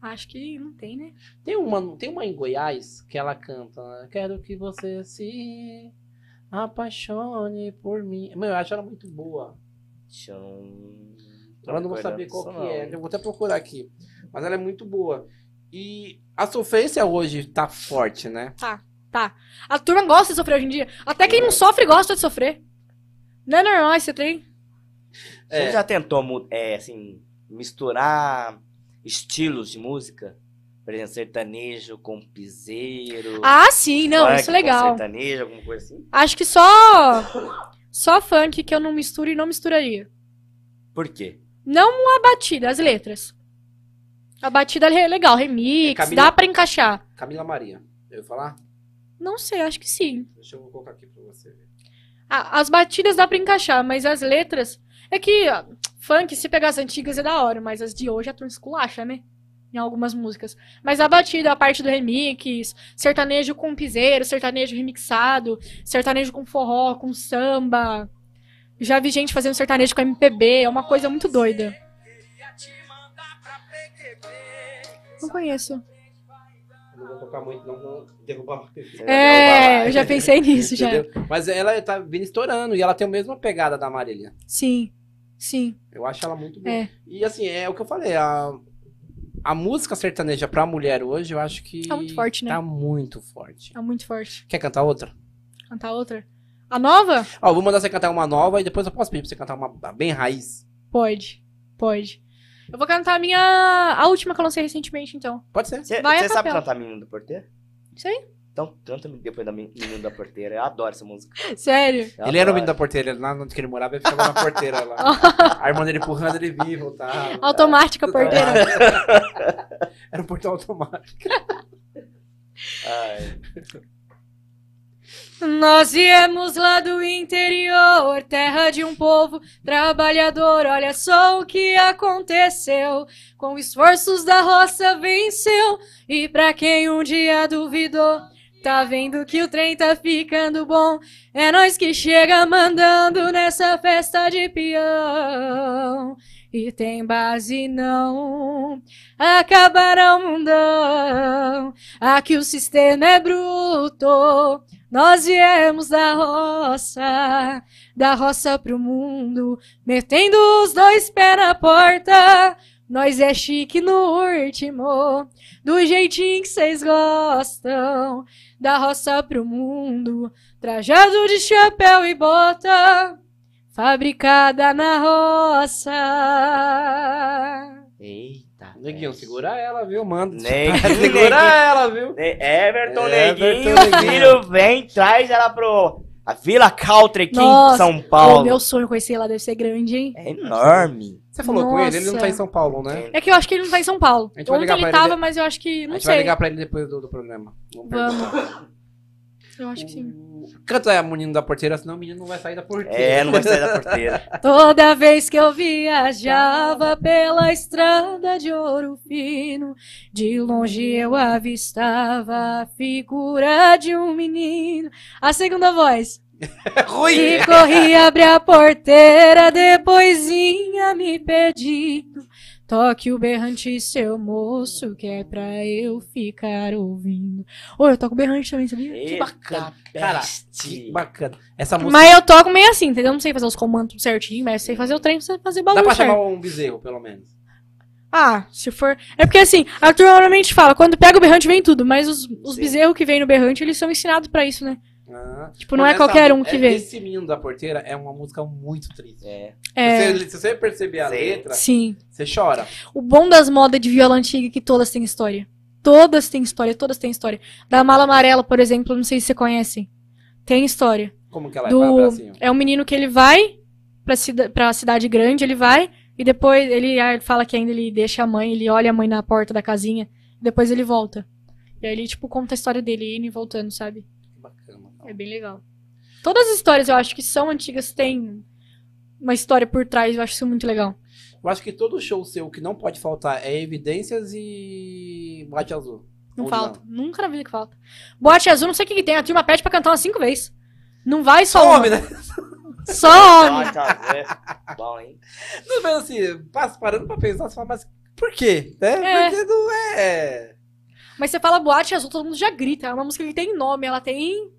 Acho que não tem, né? Tem uma, tem uma em Goiás que ela canta. né? Quero que você se apaixone por mim. Meu, eu acho ela muito boa. Eu não. Vou saber qual que não. é. Eu vou até procurar aqui. Mas ela é muito boa. E a sofrência hoje tá forte, né? A turma gosta de sofrer hoje em dia. Até quem não sofre gosta de sofrer. Não é normal esse trem. Você É. já tentou, é, assim, misturar estilos de música? Por exemplo, sertanejo com piseiro. Ah, sim, não, funk isso é com legal. sertanejo, alguma coisa assim? Acho que só. Só funk que eu não misturo e não misturaria. Por quê? Não a batida, as letras. A batida é legal, remix, Camila- dá pra encaixar. Camila Maria. Eu ia falar? Não sei, acho que sim. Deixa eu colocar aqui pra você ver. As batidas dá pra encaixar, mas as letras. É que ó, funk, se pegar as antigas é da hora, mas as de hoje a turma esculacha, né? Em algumas músicas. Mas a batida, a parte do remix, sertanejo com piseiro, sertanejo remixado, sertanejo com forró, com samba. Já vi gente fazendo sertanejo com MPB, é uma coisa muito doida. Não conheço. Eu não vou tocar muito, não, não derrubar. É, eu já pensei. nisso já. Mas ela tá vindo estourando e ela tem a mesma pegada da Marília. Sim, sim. Eu acho ela muito boa. É. E assim, é o que eu falei, a, a música sertaneja pra mulher hoje, eu acho que Tá muito forte, né? Tá muito forte. É muito forte. Quer cantar outra? Cantar outra? A nova? Ó, eu vou mandar você cantar uma nova e depois eu posso pedir pra você cantar uma bem raiz. Pode. Pode. Eu vou cantar a minha. A última que eu lancei recentemente, então. Pode ser? Você Vai a sabe capela. cantar Menino da Porteira? Sei. Então canta depois da Men- Menino da Porteira. Eu adoro essa música. Sério. Eu ele era o adoro. menino da porteira, lá onde que ele morava, ele ficava na porteira lá. A irmã dele empurrando, ele e voltava. Automática porteira. (laughs) Era um portão automático. Ai. Nós viemos lá do interior, terra de um povo trabalhador. Olha só o que aconteceu. Com esforços da roça venceu. E pra quem um dia duvidou, Tá vendo que o trem tá ficando bom? É nós que chega mandando nessa festa de peão. E tem base não, acabará o mundão. Aqui o sistema é bruto, nós viemos da roça, da roça pro mundo, metendo os dois pés na porta. Nós é chique no último, do jeitinho que vocês gostam, da roça pro mundo, trajado de chapéu e bota, fabricada na roça. Eita. Neguinho, peste. segura ela, viu? Manda. Neguinho, (laughs) segura ela, viu? É, Everton, Everton Neguinho, Neguinho. filho, vem, traz ela pro... A Vila Country aqui Nossa, em São O Paulo. meu sonho conhecer lá deve ser grande, hein? É enorme. Você falou com ele, ele não Nossa. tá em São Paulo, né? É que eu acho que ele não tá em São Paulo. A gente vai Ontem ligar ele pra ele tava, de- mas eu acho que. A Não gente vai sei. ligar pra ele depois do, do programa. Vamos. perguntar. Eu acho que sim. Canta aí, menino da porteira, senão o menino não vai sair da porteira. É, não vai sair da porteira. (laughs) Toda vez que eu viajava pela estrada de ouro fino, de longe eu avistava a figura de um menino. A segunda voz. Ruim! E corri abrir a porteira, depoisinha me pedindo. Toque o berrante, seu moço, que é pra eu ficar ouvindo. Ô, eu toco berrante também, sabia? Que bacana. Cara, Que bacana. Essa música. Mas eu toco meio assim, entendeu? Não sei fazer os comandos certinho, mas sei fazer o trem você fazer Dá bagulho pra certo. chamar um bezerro, pelo menos. Ah, se for. É porque assim, Arthur normalmente fala, quando pega o berrante vem tudo, mas os, os bezerros que vem no berrante, eles são ensinados pra isso, né? Ah. Tipo, não é qualquer um que é- vê. Esse menino da porteira é uma música muito triste. É. É. Se, você, se você perceber a Sim. letra, Sim. você chora. O bom das modas de viola antiga é que todas têm história. Todas têm história, todas têm história. Da mala amarela, por exemplo, não sei se você conhecem. Tem história. Como que ela é? É Do... bracinho? É um menino que ele vai pra, cida... pra cidade grande, ele vai, e depois ele ah, fala que ainda ele deixa a mãe, ele olha a mãe na porta da casinha, e depois ele volta. E aí ele, tipo, conta a história dele indo e voltando, sabe? Que bacana. É bem legal. Todas as histórias eu acho que são antigas têm uma história por trás, eu acho isso muito legal. Eu acho que todo show seu que não pode faltar é Evidências e Boate Azul. Não Ou falta. Nunca na vida que falta. Boate azul, não sei o que, que tem. A turma pede pra cantar umas cinco vezes. Não vai só Só uma. homem, né? Só (laughs) homem. É bom, hein? Não, mas assim, parando pra pensar, você fala, mas por quê? Né? É. Porque não é. Mas você fala boate azul, todo mundo já grita. É uma música que tem nome, ela tem.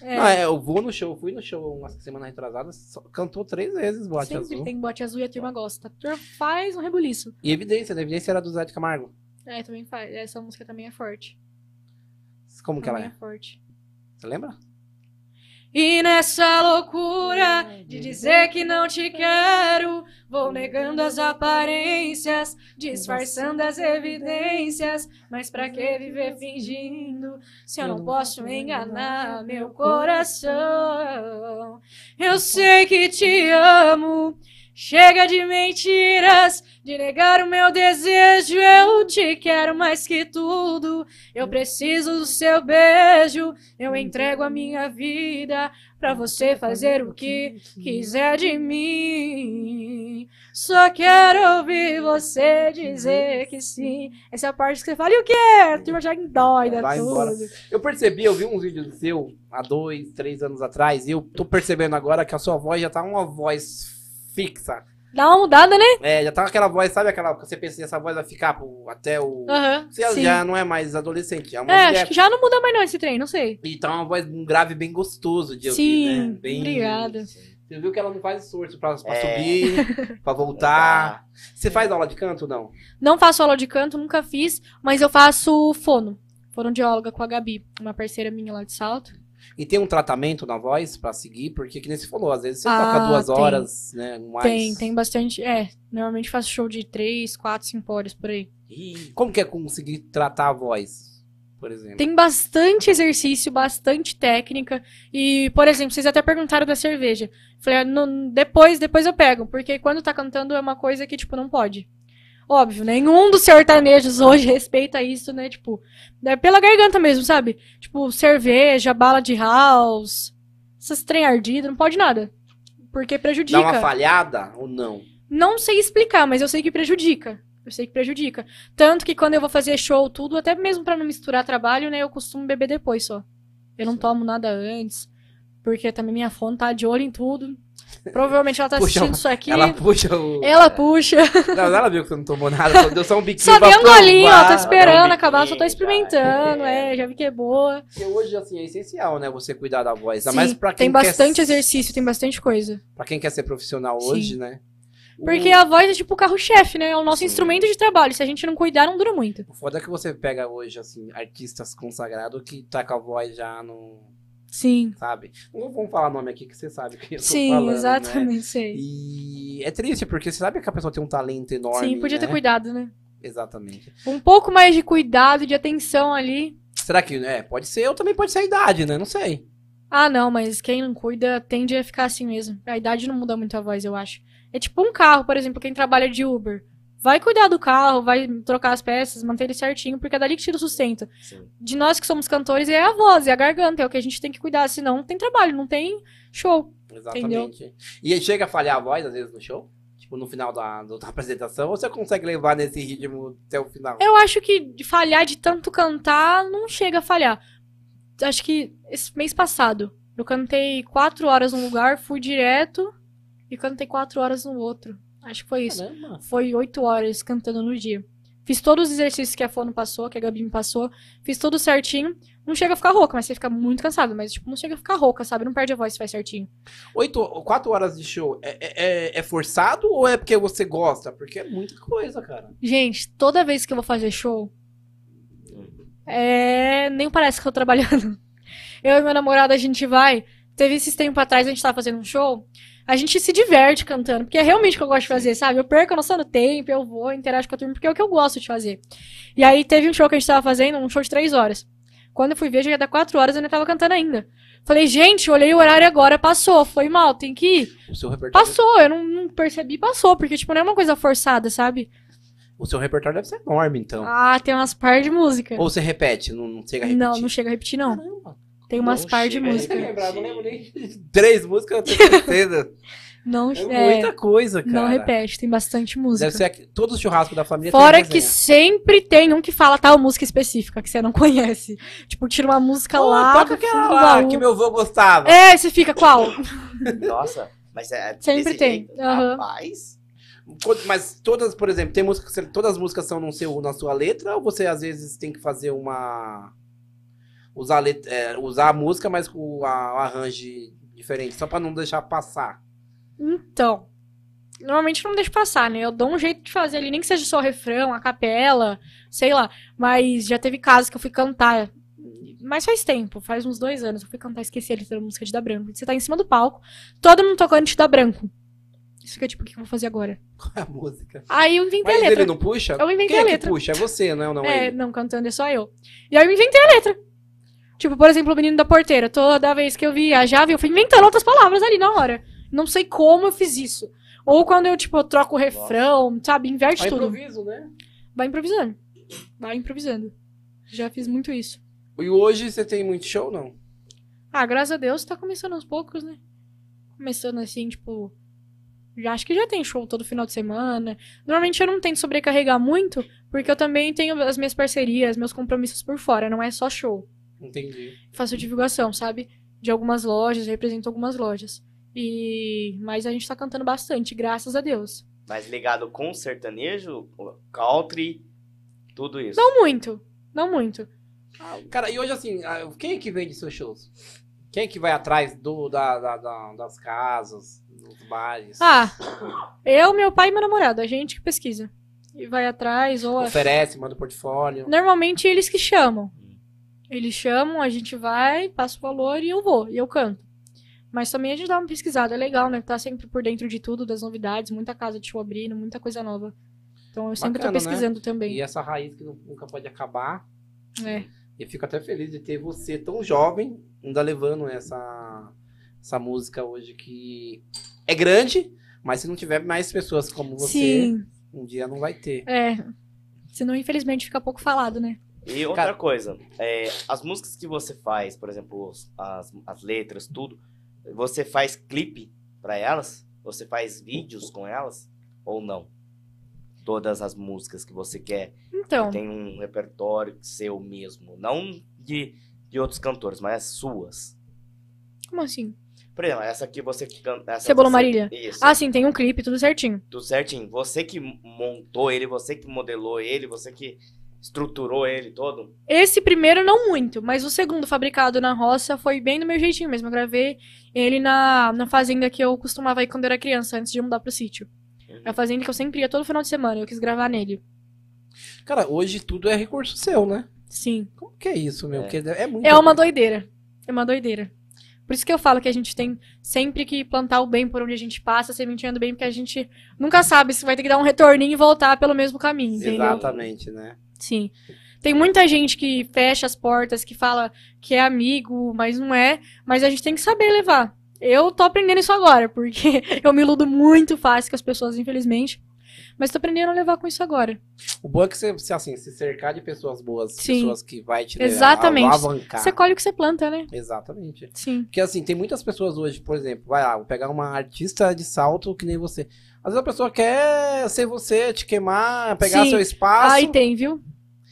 É, Não, é, eu vou no show, fui no show uma semana retrasada, só cantou três vezes Boate sempre Azul. tem boate azul e a turma gosta. A turma faz um rebuliço. E Evidência, né? Evidência era do Zé de Camargo. É, também faz. Essa música também é forte. Como que ela Também é? é forte. Você lembra? E nessa loucura de dizer que não te quero, vou negando as aparências, disfarçando as evidências. Mas pra que viver fingindo se eu não posso enganar meu coração? Eu sei que te amo. Chega de mentiras, de negar o meu desejo. Eu te quero mais que tudo. Eu preciso do seu beijo. Eu entrego a minha vida pra você fazer o que quiser de mim. Só quero ouvir você dizer que sim. Essa é a parte que você fala, e o quê? A turma já endoida Vai tudo. embora. Eu percebi, eu vi uns vídeos seu há dois, três anos atrás, e eu tô percebendo agora que a sua voz já tá uma voz fixa. Dá uma mudada, né? É, já tá aquela voz, sabe aquela que você pensa que essa voz vai ficar pro- até o. Aham. Você sim. já não é mais adolescente, já é uma É, mulher. acho que já não muda mais não esse trem, não sei. E tá uma voz, um grave bem gostoso de Sim, ouvir, né? Bem... obrigada. Você viu que ela não faz esforço pra, pra É. subir, (laughs) pra voltar. Você faz aula de canto ou não? Não faço aula de canto, nunca fiz, mas eu faço fono. Fonoaudióloga com a Gabi, uma parceira minha lá de salto. E tem um tratamento na voz pra seguir, porque que nem você falou, às vezes você Ah, toca duas tem. horas, né? Mais... Tem, tem bastante. É, normalmente faço show de 3, 4, 5 horas por aí. Como que é conseguir tratar a voz, por exemplo? Tem bastante exercício, bastante técnica. E, por exemplo, vocês até perguntaram da cerveja. Falei, ah, não- depois, depois eu pego, porque quando tá cantando é uma coisa que, tipo, não pode. Óbvio, nenhum dos sertanejos hoje (laughs) respeita isso, né? Tipo, é pela garganta mesmo, sabe? Tipo, cerveja, bala de house, essas trem ardido, não pode nada. Porque prejudica. Dá uma falhada ou não? Não sei explicar, mas eu sei que prejudica. Eu sei que prejudica. Tanto que quando eu vou fazer show, tudo, até mesmo pra não misturar trabalho, né, eu costumo beber depois só. Eu não tomo nada antes, porque também minha fone tá de olho em tudo. Provavelmente ela tá Puxa, assistindo isso aqui. Ela puxa o. Ela puxa. Não, ela viu que você não tomou nada, só deu só um biquinho Só dei um golinho, ó. provar. Tô esperando um acabar, só tô experimentando. já. É, já vi que é boa. Porque hoje, assim, é essencial, né? Você cuidar da voz. Sim, mais pra quem tem bastante quer... exercício, tem bastante coisa. Pra quem quer ser profissional Sim. hoje, né? Porque a voz é tipo o carro-chefe, né? É o nosso Sim. instrumento de trabalho. Se a gente não cuidar, não dura muito. O foda é que você pega hoje, assim, artistas consagrados que tá com a voz já no... Sim. Sabe? Não vamos falar nome aqui que você sabe que eu Sim, falando, né? exatamente, sei. E é triste, porque você sabe que a pessoa tem um talento enorme, Sim, podia ter né? cuidado, né? Exatamente. Um pouco mais de cuidado, de atenção ali. Será que, é, pode ser, ou também pode ser a idade, né? Não sei. Ah, não, mas quem não cuida tende a ficar assim mesmo. A idade não muda muito a voz, eu acho. É tipo um carro, por exemplo, quem trabalha de Uber. Vai cuidar do carro, vai trocar as peças, manter ele certinho, porque é dali que tira o sustento. Sim. De nós que somos cantores, é a voz, é a garganta, é o que a gente tem que cuidar, senão não tem trabalho, não tem show. Exatamente. E aí chega a falhar a voz, às vezes, no show? Tipo, no final da, da (laughs) apresentação, ou você consegue levar nesse ritmo até o final? Eu acho que de falhar de tanto cantar, não chega a falhar. Acho que esse mês passado, eu cantei quatro horas num lugar, fui direto e cantei quatro horas no outro. Acho que foi isso. Caramba. Foi oito horas cantando no dia. Fiz todos os exercícios que a Fono passou, que a Gabi me passou. Fiz tudo certinho. Não chega a ficar rouca, mas você fica muito cansado. Mas, tipo, não chega a ficar rouca, sabe? Não perde a voz se faz certinho. Oito, quatro horas de show é, é- é- é forçado ou é porque você gosta? Porque é muita coisa, cara. Gente, toda vez que eu vou fazer show, é... nem parece que eu tô trabalhando. (laughs) Eu e meu namorado, a gente vai. Teve esses tempos atrás, a gente tava fazendo um show. A gente se diverte cantando, porque é realmente o que eu gosto de fazer, sabe? Eu perco a noção do tempo, eu vou, interajo com a turma, porque é o que eu gosto de fazer. E aí teve um show que a gente tava fazendo, um show de três horas. Quando eu fui ver, já ia dar quatro horas e eu ainda tava cantando ainda. Falei, gente, olhei o horário agora, passou. Foi mal, tem que ir. O seu repertório, Passou, eu não, não percebi, passou, porque, tipo, não é uma coisa forçada, sabe? o seu repertório deve ser enorme, então. Ah, tem umas par de música. Ou você repete, não, não chega a repetir? Não, não chega a repetir, não. Caramba. Tem umas Não par de chega a música. Eu repetir. lembrar, não lembro nem de três músicas, eu tenho certeza. (laughs) Não, É, é, muita coisa, cara. não repete, tem bastante música. Deve ser aqui, todo o churrasco da família tem Fora que sempre tem um que fala tal música específica que você não (laughs) conhece. Tipo, tira uma música Pô, lá toca aquela lá baú. que meu avô gostava. É, você fica qual? (laughs) Nossa, mas é Sempre desse tem, jeito? aham. Rapaz, Mas todas, por exemplo, tem música, todas as músicas são no seu, na sua letra ou você às vezes tem que fazer uma usar a, letra, é, usar a música, mas com o a- o arranjo diferente, só pra não deixar passar. Então, normalmente eu não deixo passar, né? Eu dou um jeito de fazer ali, nem que seja só refrão, a capela, sei lá. Mas já teve casos que eu fui cantar. Mas faz tempo, faz uns dois anos. Eu fui cantar, esqueci a letra da música de Dar Branco. Você tá em cima do palco, todo mundo tocando de Dar Branco. Isso fica tipo, o que eu vou fazer agora? Qual (laughs) é a música? Aí eu inventei Mas a letra. ele não puxa? Eu inventei Quem a é que letra. puxa? É você, não, não É, ele. não, cantando é só eu. E aí eu inventei a letra. Tipo, por exemplo, o menino da porteira. Toda vez que eu viajava, eu fui inventando outras palavras ali na hora. Não sei como eu fiz isso. Ou quando eu, tipo, troco o refrão, sabe? Inverte É tudo. improviso, né? Vai improvisando. Vai improvisando. Já fiz muito isso. E hoje você tem muito show, não? Ah, graças a Deus tá começando aos poucos, né? Começando assim, tipo. Já acho que já tem show todo final de semana. Normalmente eu não tento sobrecarregar muito, porque eu também tenho as minhas parcerias, meus compromissos por fora, não é só show. Entendi. Faço divulgação, sabe? De algumas lojas, represento algumas lojas. E. Mas a gente tá cantando bastante, graças a Deus. mas ligado com sertanejo, country, tudo isso. Não muito. Não muito. Cara, e hoje assim, ah, quem é que vende seus shows? Quem é que vai atrás do, da, da- da- das casas, dos bares? Ah, eu, meu pai e meu namorado, a gente que pesquisa. E vai atrás, ou. Oferece, manda o portfólio. Normalmente eles que chamam. Eles chamam, a gente vai, passa o valor e eu vou, e eu canto. Mas também a gente dá uma pesquisada, é legal, né? Tá sempre por dentro de tudo, das novidades, muita casa de show abrindo, muita coisa nova. Então eu sempre Bacana, tô né? pesquisando E também. essa raiz que nu- nunca pode acabar. É. E eu fico até feliz de ter você tão jovem, ainda levando essa, essa música hoje que é grande, mas se não tiver mais pessoas como você, Sim, um dia não vai ter. é. Senão, infelizmente, fica pouco falado, né? E outra Cara- coisa, é, as músicas que você faz, por exemplo, as, as letras, tudo, você faz clipe pra elas? Você faz vídeos com elas? Ou não? todas as músicas que você quer? Então, Tem um repertório seu mesmo, não de, de outros cantores, mas as suas. como assim? Por exemplo, essa aqui você que canta. Cebola Marília? Isso. Ah, sim, tem um clipe, tudo certinho. Tudo certinho. Você que montou ele, você que modelou ele, você que estruturou ele todo. Esse primeiro não muito, mas o segundo, fabricado na roça, foi bem do meu jeitinho mesmo. Eu gravei ele na, na fazenda que eu costumava ir quando eu era criança, antes de mudar pro sítio. É a fazenda que eu sempre ia todo final de semana, eu quis gravar nele. Cara, hoje tudo é recurso seu, né? Sim. Como que é isso, meu? É. Porque é muito. É uma doideira. É uma doideira. Por isso que eu falo que a gente tem sempre que plantar o bem por onde a gente passa, sementeando bem, porque a gente nunca sabe se vai ter que dar um retorninho e voltar pelo mesmo caminho, entendeu? Exatamente, né? Sim. Tem muita gente que fecha as portas, que fala que é amigo, mas não é. Mas a gente tem que saber levar. Eu tô aprendendo isso agora, porque (laughs) eu me iludo muito fácil com as pessoas, infelizmente. Mas tô aprendendo a levar com isso agora. O bom é que você, assim, se cercar de pessoas boas, Sim. pessoas que vai te Exatamente. alavancar. Você colhe o que você planta, né? Exatamente. Sim. Porque assim, tem muitas pessoas hoje, por exemplo, vai lá, vou pegar uma artista de salto que nem você. Às vezes a pessoa quer ser você, te queimar, pegar Sim. seu espaço. Aí tem, viu?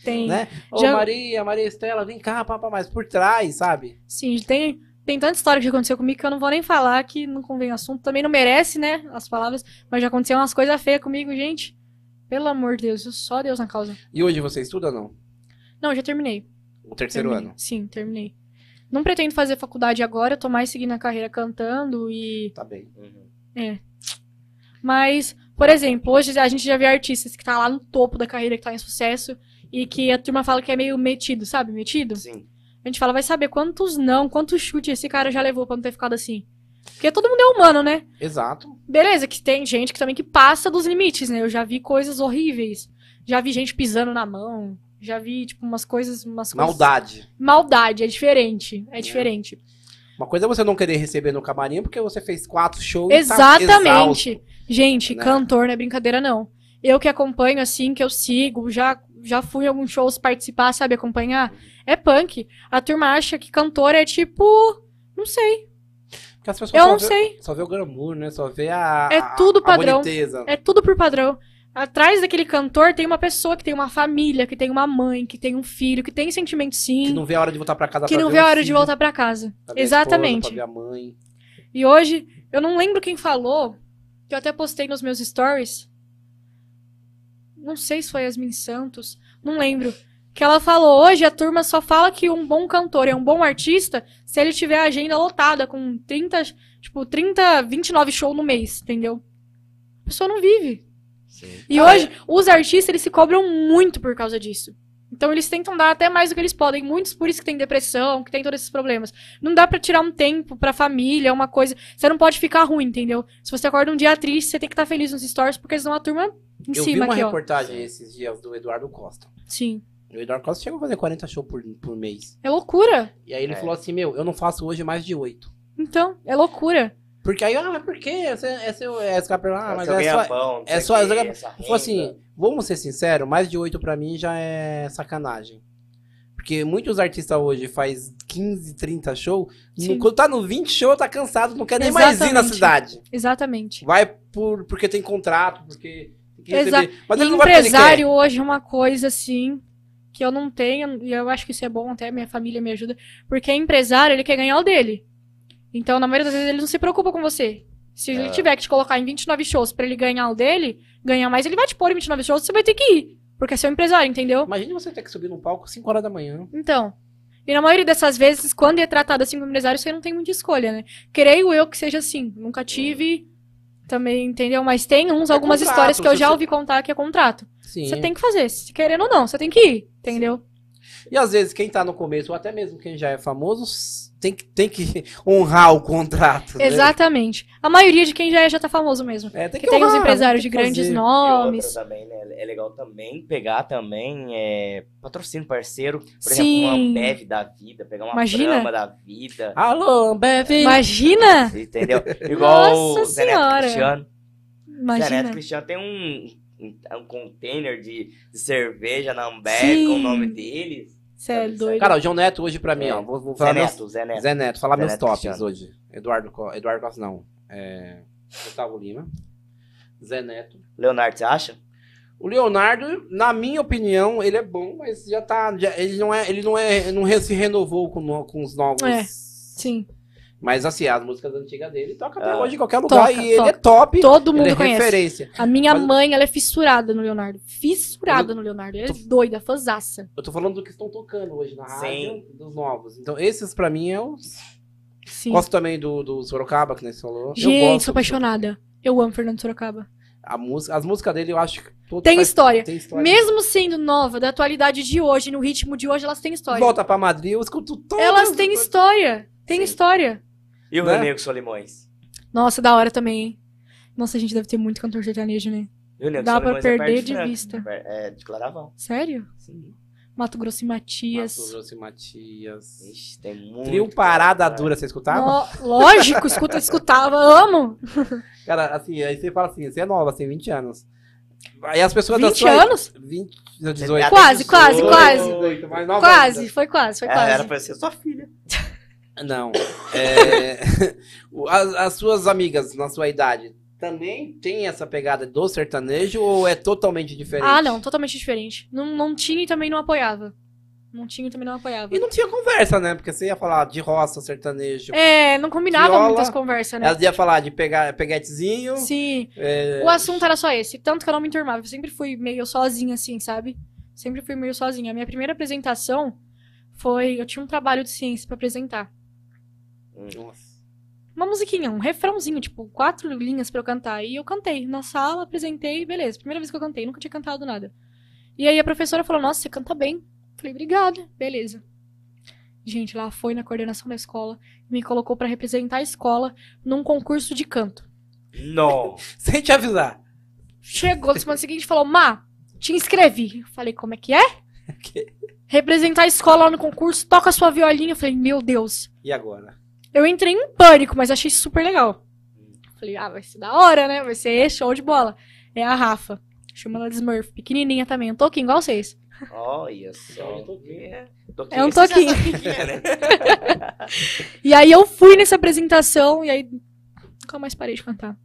Tem. né? Ô Já- Maria, Maria Estela, vem cá, papá, mas por trás, sabe? Sim, tem, tem tanta história que aconteceu comigo que eu não vou nem falar, que não convém o assunto. Também não merece, né, as palavras. Mas já aconteceu umas coisas feias comigo, gente. Pelo amor de Deus, só Deus na causa. E hoje você estuda ou não? Não, já terminei. O terceiro terminei. ano. Sim, terminei. Não pretendo fazer faculdade agora, eu tô mais seguindo a carreira cantando e. Tá bem. Uhum. Mas, por exemplo, hoje a gente já vê artistas que tá lá no topo da carreira, que tá em sucesso, e que a turma fala que é meio metido, sabe? Metido. Sim. A gente fala, vai saber quantos não, quantos chutes esse cara já levou pra não ter ficado assim. Porque todo mundo é humano, né? Exato. Beleza, que tem gente que também que passa dos limites, né? Eu já vi coisas horríveis. Já vi gente pisando na mão. Já vi, tipo, umas coisas. Umas coisas... Maldade. Maldade, é diferente. É diferente. Uma coisa é você não querer receber no camarim porque você fez quatro shows. tá Exatamente. exausto. gente, né? cantor não é brincadeira, não. Eu que acompanho, assim, que eu sigo, já, já fui em alguns shows participar, sabe, acompanhar. É punk. A turma acha que cantor é tipo. Não sei. Porque as pessoas Eu só não vê, sei. só vê o glamour, né? Só vê a. É tudo padrão. É tudo por padrão. Atrás daquele cantor tem uma pessoa que tem uma família, que tem uma mãe, que tem um filho, que tem sentimento sim. Que não vê a hora de voltar pra casa que não vê a hora de filho, voltar pra casa. pra Exatamente. esposa, pra ver a mãe. E hoje, eu não lembro quem falou, que eu até postei nos meus stories. Não sei se foi Yasmin Santos, não lembro. Que ela falou, hoje a turma só fala que um bom cantor é um bom artista se ele tiver a agenda lotada com 30, tipo, 30, 29 shows no mês, entendeu? A pessoa não vive. Sim. E Cara, hoje, os artistas, eles se cobram muito por causa disso. Então, eles tentam dar até mais do que eles podem. Muitos por isso que tem depressão, que tem todos esses problemas. Não dá pra tirar um tempo pra família, uma coisa. Você não pode ficar ruim, entendeu? Se você acorda um dia triste, você tem que estar feliz nos stories, porque senão a turma em Eu vi uma aqui, ó. reportagem esses dias do Eduardo Costa. Sim. O Eduardo Costa chegou a fazer 40 shows por, por mês. É loucura. E aí ele É. falou assim: Meu, eu não faço hoje mais de 8. Então, é loucura. Porque aí, ah, mas por quê? Esse, esse, esse cara, ah, mas é só. é só- essa Falou assim, vamos ser sinceros, mais de 8 pra mim já é sacanagem. Porque muitos artistas hoje faz 15, 30 shows, no- quando tá no 20 show, tá cansado, não quer nem mais ir na Exatamente. cidade. Exatamente. Vai por, porque tem contrato, porque que. Mas ele ele empresário hoje é uma coisa assim que eu não tenho, e eu acho que isso é bom, até minha família me ajuda, porque empresário, ele quer ganhar o dele. Então, na maioria das vezes, ele não se preocupa com você. Se ele É. tiver que te colocar em 29 shows pra ele ganhar o dele, ganhar mais, ele vai te pôr em 29 shows, você vai ter que ir. Porque é seu empresário, entendeu? Imagina você ter que subir num palco 5 horas da manhã. Então. E na maioria dessas vezes, quando é tratado assim como empresário, você não tem muita escolha, né? Creio eu que seja assim. Nunca tive também, entendeu? Mas tem uns, É algumas contrato, histórias que eu já você- ouvi contar que é contrato. Sim. Você tem que fazer, se querendo ou não, você tem que ir, entendeu? E às vezes quem tá no começo, ou até mesmo quem já é famoso, tem que, tem que honrar o contrato. né? Exatamente. A maioria de quem já é já tá famoso mesmo. É, tem tem uns honrar, empresários de tem que grandes fazer. Nomes. também, né? É legal também pegar também é, patrocínio parceiro. Por Sim. exemplo, uma Ambev da vida, pegar uma Imagina. Brahma da vida. Alô, Ambev! Imagina! Entendeu? Igual Nossa o Zé Neto. Cristiano. Zé Neto Imagina. Cristiano tem um, um, um container de, de cerveja na Ambev Sim. com o nome deles. Você é doido. Cara, o João Neto hoje pra mim, É. ó, vou, vou Zé falar meus- Neto, Zé Neto. Zé Neto, falar Zé meus Neto tops Cristiano. hoje. Eduardo, Eduardo Costa, não. É, Gustavo Lima. Zé Neto. Leonardo, você acha? O Leonardo, na minha opinião, ele é bom, mas já tá. já- ele não é. Ele não é. Não re- se renovou com, com os novos. É. Sim. Mas assim, as músicas antigas dele toca até Ah. hoje em qualquer lugar. Toca, e ele toca. é top. Todo mundo ele é conhece. referência. A minha Mas- mãe, ela é fissurada no Leonardo. Fissurada no Leonardo. Ela é doida, fãzaça. Eu tô falando do que estão tocando hoje na rádio, Sim. dos novos. Então, esses pra mim é os. Sim. Gosto também do, do Sorocaba, que nem você falou. eu Gente, gosto sou apaixonada. Eu amo Fernando Sorocaba. A música, as músicas dele eu acho que. todas Tem faz- história. Tem história. Mesmo sendo nova, da atualidade de hoje, no ritmo de hoje, elas têm história. Volta pra Madrid, eu escuto todas. Elas têm história. Tem Sim. história. E o Né? Renego Solimões? Nossa, da hora também, hein? Nossa, a gente deve ter muito cantor sertanejo, né? E o Dá pra Solimões é perder perto de Franca. vista. É, de Claravão. Sério? Sim. Mato Grosso e Matias. Mato Grosso e Matias. Ixi, tem muito. Trio Parada cara. Dura, você escutava? No- Lógico, escuta, escutava, amo. Cara, assim, aí você fala assim, você é nova, assim, 20 anos. Aí as pessoas da 20 sua... anos? 20, 18. Quase, quase, quase. 18, mais nova Quase, ainda. foi quase, foi É, quase. era pra ser sua filha. Não. É, (coughs) as, as suas amigas na sua idade também tem essa pegada do sertanejo ou é totalmente diferente? Ah, não, totalmente diferente. Não, não tinha e também não apoiava. Não tinha e também não apoiava. E não tinha conversa, né? Porque você ia falar de roça, sertanejo. É, não combinava Viola. muitas conversas, né? Ela ia falar de pegar, peguetezinho. Sim. é, O assunto era só esse. Tanto que eu não me enturmava. Eu sempre fui meio sozinha, assim, sabe? Sempre fui meio sozinha. A minha primeira apresentação foi. Eu tinha um trabalho de ciência pra apresentar. Nossa. Uma musiquinha, um refrãozinho, tipo, quatro linhas pra eu cantar. E eu cantei na sala, apresentei, beleza. Primeira vez que eu cantei, nunca tinha cantado nada. E aí a professora falou: Nossa, você canta bem. Falei, obrigada, beleza. Gente, ela foi na coordenação da escola e me colocou pra representar a escola num concurso de canto. Não. (laughs) Sem te avisar. Chegou na semana seguinte e falou: Má, te inscrevi. Eu falei: Como é que é? (laughs) Representar a escola lá no concurso, toca sua violinha. Eu falei: Meu Deus. E agora? Eu entrei em pânico, mas achei super legal. Falei, ah, vai ser da hora, né? Vai ser show de bola. É a Rafa. Chama ela de Smurf. Pequenininha também. Um toquinho igual vocês. Olha só. É um toquinho. o que é, né? (laughs) E aí eu fui nessa apresentação e aí nunca mais parei de cantar.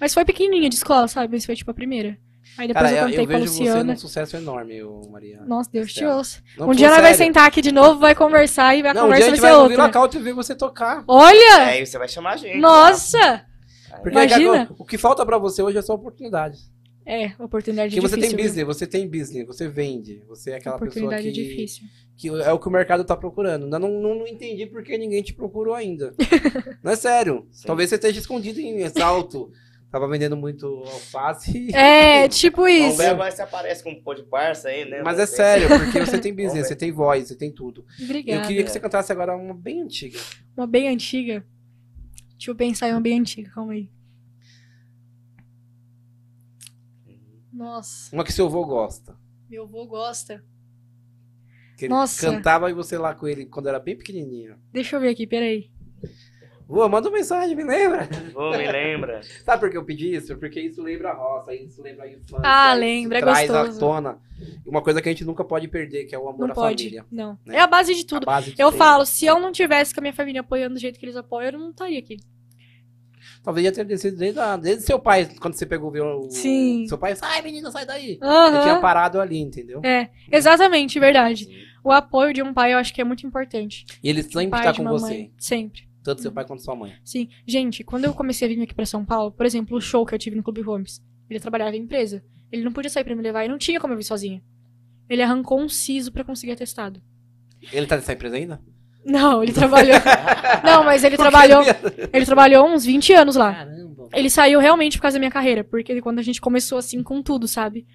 Mas foi pequenininha de escola, sabe? Mas foi tipo a primeira. Aí depois Cara, eu eu, cantei eu com a vejo você Luciana. num sucesso enorme, Maria. Nossa, Deus te ouça. Não, um dia nós vai sentar aqui de novo, vai conversar e a Não, um dia a conversa gente vai vai outra. Couto e ver você tocar. Olha! É, e você vai chamar a gente. Nossa! Porque Imagina. o que falta pra você hoje é só oportunidade. É, oportunidade Porque você difícil. tem viu? business, você tem business, você vende. Você é aquela pessoa Oportunidade que, difícil. que é o que o mercado tá procurando. Ainda não, não, não entendi por que ninguém te procurou ainda. (laughs) não é sério. Sim. Talvez você esteja escondido em salto. Tava vendendo muito alface. É, (laughs) tipo isso. ver agora se aparece com um pô de parça aí, né? Mas é sério, porque você tem (laughs) business, você tem voz, você tem tudo. Obrigada. Eu queria que você cantasse agora uma bem antiga. Uma bem antiga. Deixa eu pensar em uma bem antiga, calma aí. Nossa, Uma que seu avô gosta. meu avô gosta. Que ele Nossa. cantava e você lá com ele quando era bem pequenininho. Deixa eu ver aqui, peraí. Vô, manda uma mensagem, me lembra? Vou, me lembra. (laughs) Sabe por que eu pedi isso? Porque isso lembra a roça, isso lembra a infância. Ah, isso lembra, é traz à gostoso. tona uma coisa que a gente nunca pode perder, que é o amor Não à pode. família. Não. né? É a base de tudo. base de Eu tudo. falo, se eu não tivesse com a minha família apoiando do jeito que eles apoiam, eu não estaria aqui. Talvez ia ter descido desde, a- desde seu pai, quando você pegou o violão. Sim. Seu pai, sai menina, sai daí. Aham. Ele tinha parado ali, entendeu? É, exatamente, verdade. O apoio de um pai eu acho que é muito importante. E ele sempre tá de com você. mãe, Sempre. Tanto seu pai quanto sua mãe. Sim. Gente, quando eu comecei a vir aqui pra São Paulo, por exemplo, o show que eu tive no Clube Holmes, ele trabalhava em empresa. Ele não podia sair pra me levar e não tinha como eu vir sozinha. Ele arrancou um siso pra conseguir atestado. Ele tá nessa empresa ainda? Não, ele trabalhou. (laughs) não, mas ele trabalhou. Ele (laughs) trabalhou uns 20 anos lá. Caramba. Ele saiu realmente por causa da minha carreira, porque quando a gente começou assim com tudo, sabe?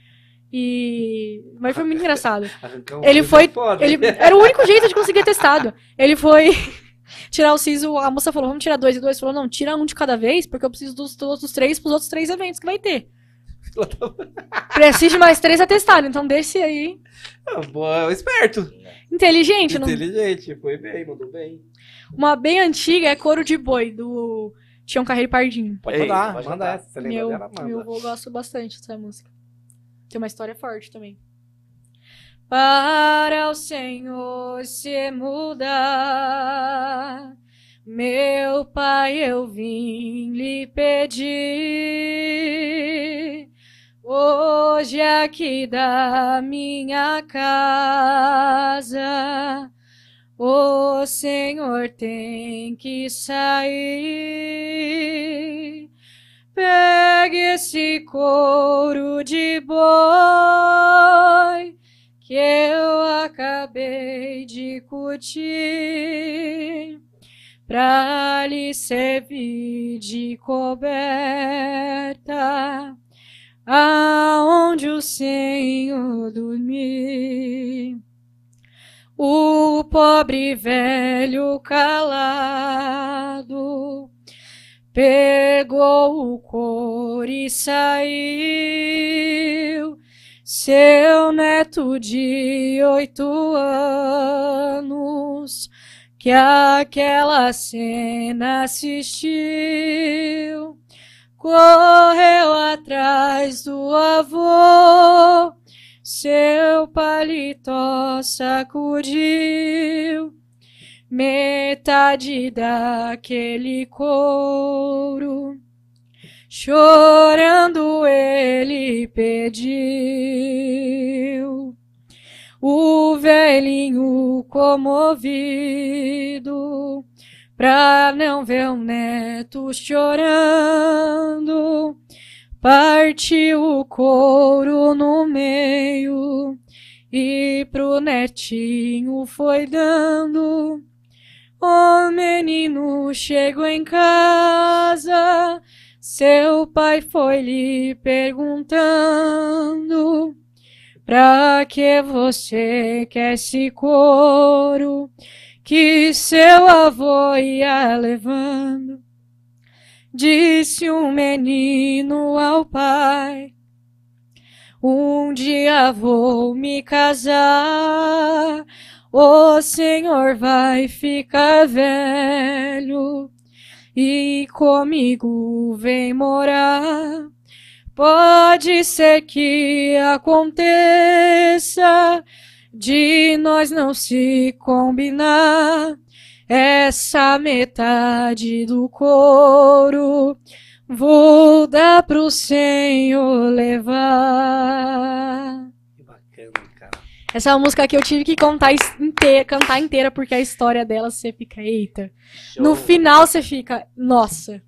E. Mas foi muito engraçado. (laughs) Um Ele siso foi- é foda. Ele era o único jeito de conseguir atestado. Ele foi tirar o siso, a moça falou: "Vamos tirar dois e dois". Falou: "Não, tira um de cada vez, porque eu preciso dos outros três pros outros três eventos que vai ter". Preciso de mais três atestados, então deixe aí. Ah, boa, esperto. Inteligente, não... Inteligente, foi bem, mandou bem. Uma bem antiga é Couro de Boi, do Tião Carreiro Pardinho. Pode Ei, mandar, pode manda mandar. essa. Você lembra Meu, dela, manda. meu avô gosta bastante dessa música. Tem uma história forte também. Para o Senhor se mudar, meu pai, eu vim lhe pedir. Hoje aqui da minha casa. O Senhor tem que sair. Pegue esse couro de boi eu acabei de curtir pra lhe servir de coberta aonde o Senhor dormir. O pobre velho calado pegou o couro e saiu. Seu neto de oito anos que aquela cena assistiu correu atrás do avô, seu paletó sacudiu, metade daquele couro, chorando ele pediu. O velhinho comovido pra não ver o neto chorando. Partiu o couro no meio e pro netinho foi dando. O menino chegou em casa, seu pai foi lhe perguntando: Pra que você quer esse couro? que seu avô ia levando. Disse um menino ao pai: Um dia vou me casar, o senhor vai ficar velho e comigo vem morar. Pode ser que aconteça de nós não se combinar. Essa metade do couro vou dar pro Senhor levar. Essa é uma música que eu tive que contar inteira, cantar inteira, porque a história dela você fica, eita. No Show. final você fica, nossa.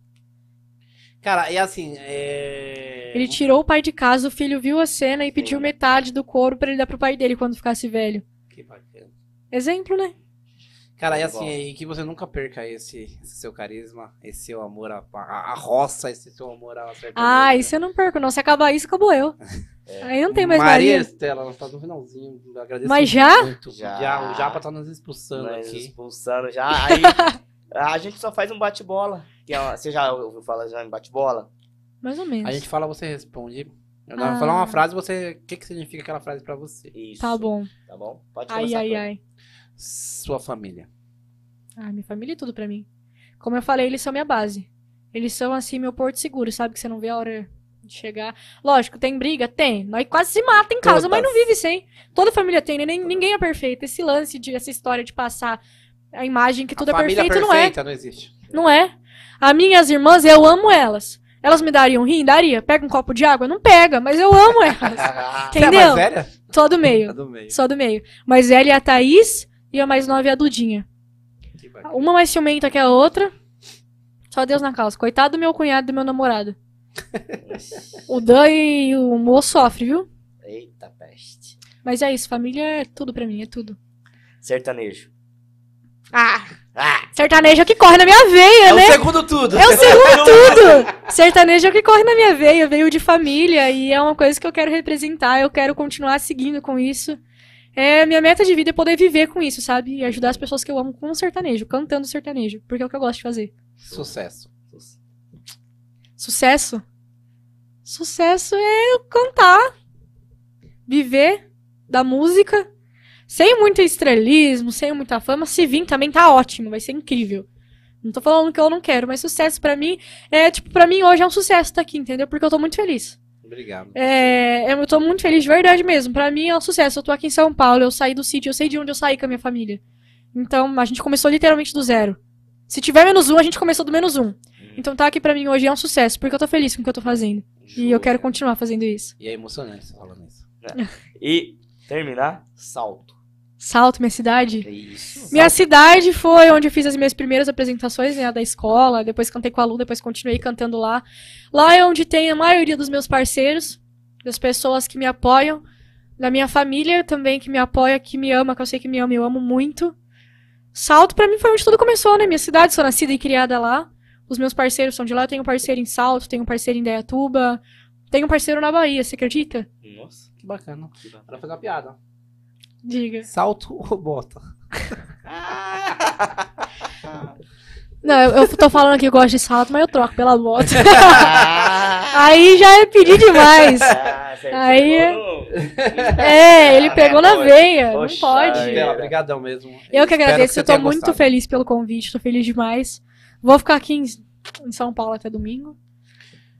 Cara, e assim, é... Ele tirou o pai de casa, o filho viu a cena e pediu metade do couro pra ele dar pro pai dele quando ficasse velho. Que bacana. Exemplo, né? Cara, e Muito assim, e que você nunca perca esse, esse seu carisma, esse seu amor à, à, à roça, esse seu amor à sertaneja. Ah, isso eu não perco, não. Se acabar isso, acabou eu. Aí não tem mais Maria Maria. Estela, ela tá no finalzinho. Agradeço Mas já? muito. Já. Já, o Japa tá nos expulsando Mas aqui. expulsando já. (laughs) Aí a gente só faz um bate-bola. é Você já ouviu falar já em bate-bola? Mais ou menos. A gente fala, você responde. Eu Ah. vou falar uma frase, você. O que, que significa aquela frase pra você? Isso. Tá bom. Tá bom? Pode Ai, começar. ai, Cláudia. ai. Sua família. Ah, minha família é tudo pra mim. Como eu falei, eles são minha base. Eles são, assim, meu porto seguro, sabe? Que você não vê a hora de chegar. Lógico, tem briga? Tem. Nós quase se mata em casa, mas não Todas. vive sem. Toda família tem, né? Nem, ninguém é perfeito. Esse lance, de, essa história de passar a imagem que tudo a é perfeito, perfeita não existe. não é. Não é. As minhas irmãs, eu amo elas. Elas me dariam rim? Daria. Pega um copo de água? Não pega, mas eu amo elas. (laughs) Você é mais Entendeu? velha? Só do meio. Tá do meio. Só do meio. Mas ela é a Thaís e a mais nova é a Dudinha. Uma mais ciumenta que a outra. Só Deus na causa. Coitado do meu cunhado e do meu namorado. (laughs) O Dan e o Mo sofrem, viu? Eita peste. Mas é isso, família é tudo pra mim, é tudo. Sertanejo. Ah, Ah! sertanejo é o que corre na minha veia, É o né? segundo tudo. É o segundo (laughs) tudo! Sertanejo é o que corre na minha veia, veio de família e é uma coisa que eu quero representar, eu quero continuar seguindo com isso. É, minha meta de vida é poder viver com isso, sabe? E ajudar as pessoas que eu amo com o sertanejo, cantando sertanejo, porque é o que eu gosto de fazer. Sucesso. Sucesso? Sucesso é cantar, viver da música, sem muito estrelismo, sem muita fama. Se vir também tá ótimo, vai ser incrível. Não tô falando que eu não quero, mas sucesso pra mim é, tipo, pra mim hoje é um sucesso estar aqui, entendeu? Porque eu tô muito feliz. Obrigado. É, eu tô muito feliz de verdade mesmo. Pra mim é um sucesso. Eu tô aqui em São Paulo, eu saí do sítio, eu sei de onde eu saí com a minha família. Então, a gente começou literalmente do zero. Se tiver menos um, a gente começou do menos um. Então tá aqui pra mim hoje é um sucesso, porque eu tô feliz com o que eu tô fazendo. E eu quero continuar fazendo isso. E é emocionante você falando isso. (laughs) E terminar, salto. Salto, minha cidade. Isso. Minha cidade foi onde eu fiz as minhas primeiras apresentações, né, da escola, depois cantei com a Lu, depois continuei cantando lá. Lá é onde tem a maioria dos meus parceiros, das pessoas que me apoiam, da minha família também que me apoia, que me ama, que eu sei que me ama, eu amo muito. Salto pra mim foi onde tudo começou, né? Minha cidade, sou nascida e criada lá. Os meus parceiros são de lá, eu tenho um parceiro em Salto, tenho um parceiro em Dayatuba, tenho um parceiro na Bahia, você acredita? Nossa. Que bacana. Agora fazer uma piada. Diga. Salto ou bota? (laughs) Não, eu, eu tô falando que eu gosto de salto, mas eu troco pela bota. (laughs) Aí já é pedir demais. Ah, Aí- (laughs) É, ele pegou na Poxa, veia. Não pode. obrigadão mesmo. Eu que agradeço, eu tô muito gostado. feliz pelo convite, tô feliz demais. Vou ficar aqui em, em São Paulo até domingo.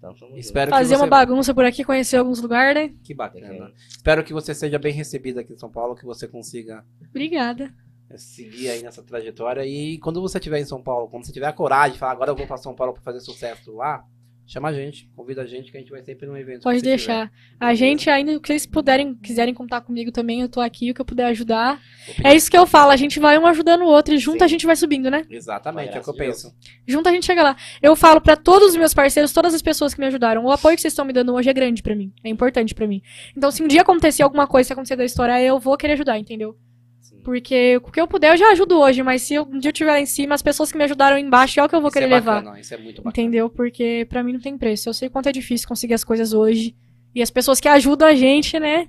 Então, junto. Espero Fazer que você... uma bagunça por aqui, conhecer alguns lugares, né? Que bacana. Espero que você seja bem recebido aqui em São Paulo, que você consiga Obrigada. eh, seguir aí nessa trajetória. E quando você estiver em São Paulo, quando você tiver a coragem de falar, agora eu vou pra São Paulo pra fazer sucesso lá, chama a gente, convida a gente, que a gente vai sempre num evento. Pode deixar. A gente ainda, que vocês puderem, quiserem contar comigo também, eu tô aqui, o que eu puder ajudar. tiver. É isso que eu falo, a gente vai um ajudando o outro e junto Sim. a gente vai subindo, né? Exatamente, é o que eu penso. Junto a gente chega lá. Eu falo pra todos os meus parceiros, todas as pessoas que me ajudaram, o apoio que vocês estão me dando hoje é grande pra mim, é importante pra mim. Então, se um dia acontecer alguma coisa, se acontecer da história, eu vou querer ajudar, entendeu? Porque o que eu puder eu já ajudo hoje, mas se eu- um dia eu estiver lá em cima, as pessoas que me ajudaram embaixo é o que eu vou Isso querer é levar. bacana, isso é muito bacana. Entendeu? Porque pra mim não tem preço. Eu sei quanto é difícil conseguir as coisas hoje. E as pessoas que ajudam a gente, né?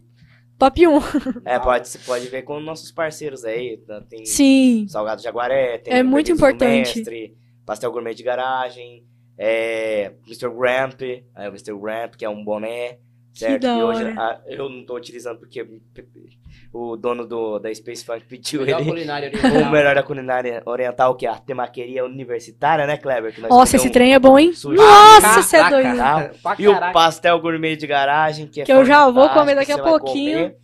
Top 1. É, pode, você pode ver com nossos parceiros aí. tá? Tem Sim. Salgado Jaguaré, tem É muito importante. Mestre, Pastel Gourmet de Garagem, é, Mr. Gramp, é, o Mr. Gramp, que é um boné, certo? da E hoje hora. ah, eu não tô utilizando porque o dono do, da Space Funk pediu Melhor ele. culinária (laughs) O oriental. melhor da culinária oriental, que é a temaqueria universitária, né, Kleber? Que nós Nossa, esse comemos trem é bom, hein? sushi. Nossa, você é doido. Tá? E o pastel gourmet de garagem, que é Que eu já vou comer daqui a pouquinho. comer.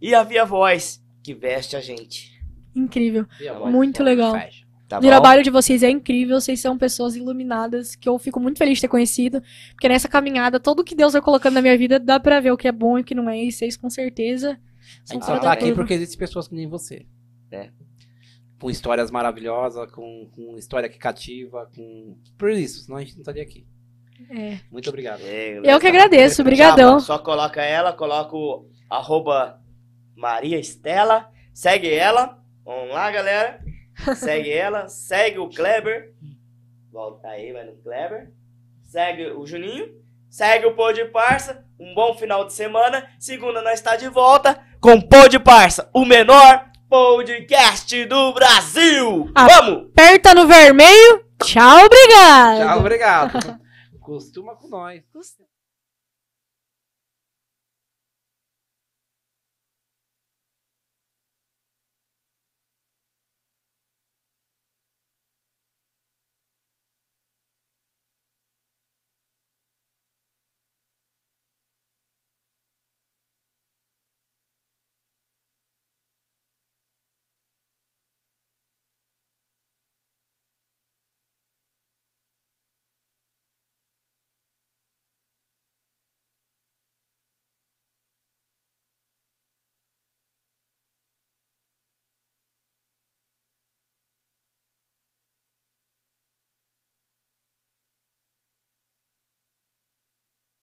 E a Via Voz, que veste a gente. Incrível. A Muito voz? legal. Fecha. Tá O trabalho de vocês é incrível, vocês são pessoas iluminadas, que eu fico muito feliz de ter conhecido. Porque nessa caminhada, tudo que Deus vai colocando na minha vida, dá pra ver o que é bom e o que não é. E vocês, com certeza, A gente só tá aqui porque existem pessoas que nem você. É. Com histórias maravilhosas, com, com história que cativa, com. Por isso, senão a gente não estaria aqui. É. Muito obrigado. É, Eu que agradeço, Já, brigadão. só coloca ela, coloca o arroba Maria Estela, segue ela. Vamos lá, galera. Segue ela, segue o Kleber. Volta aí, vai no Kleber. Segue o Juninho. Segue o Pô de Parça. Um bom final de semana. Segunda nós está de volta com Pô de Parça, o menor podcast do Brasil. Ah. Vamos! Aperta no vermelho. Tchau, obrigado. Tchau, obrigado. (laughs) Costuma com nós.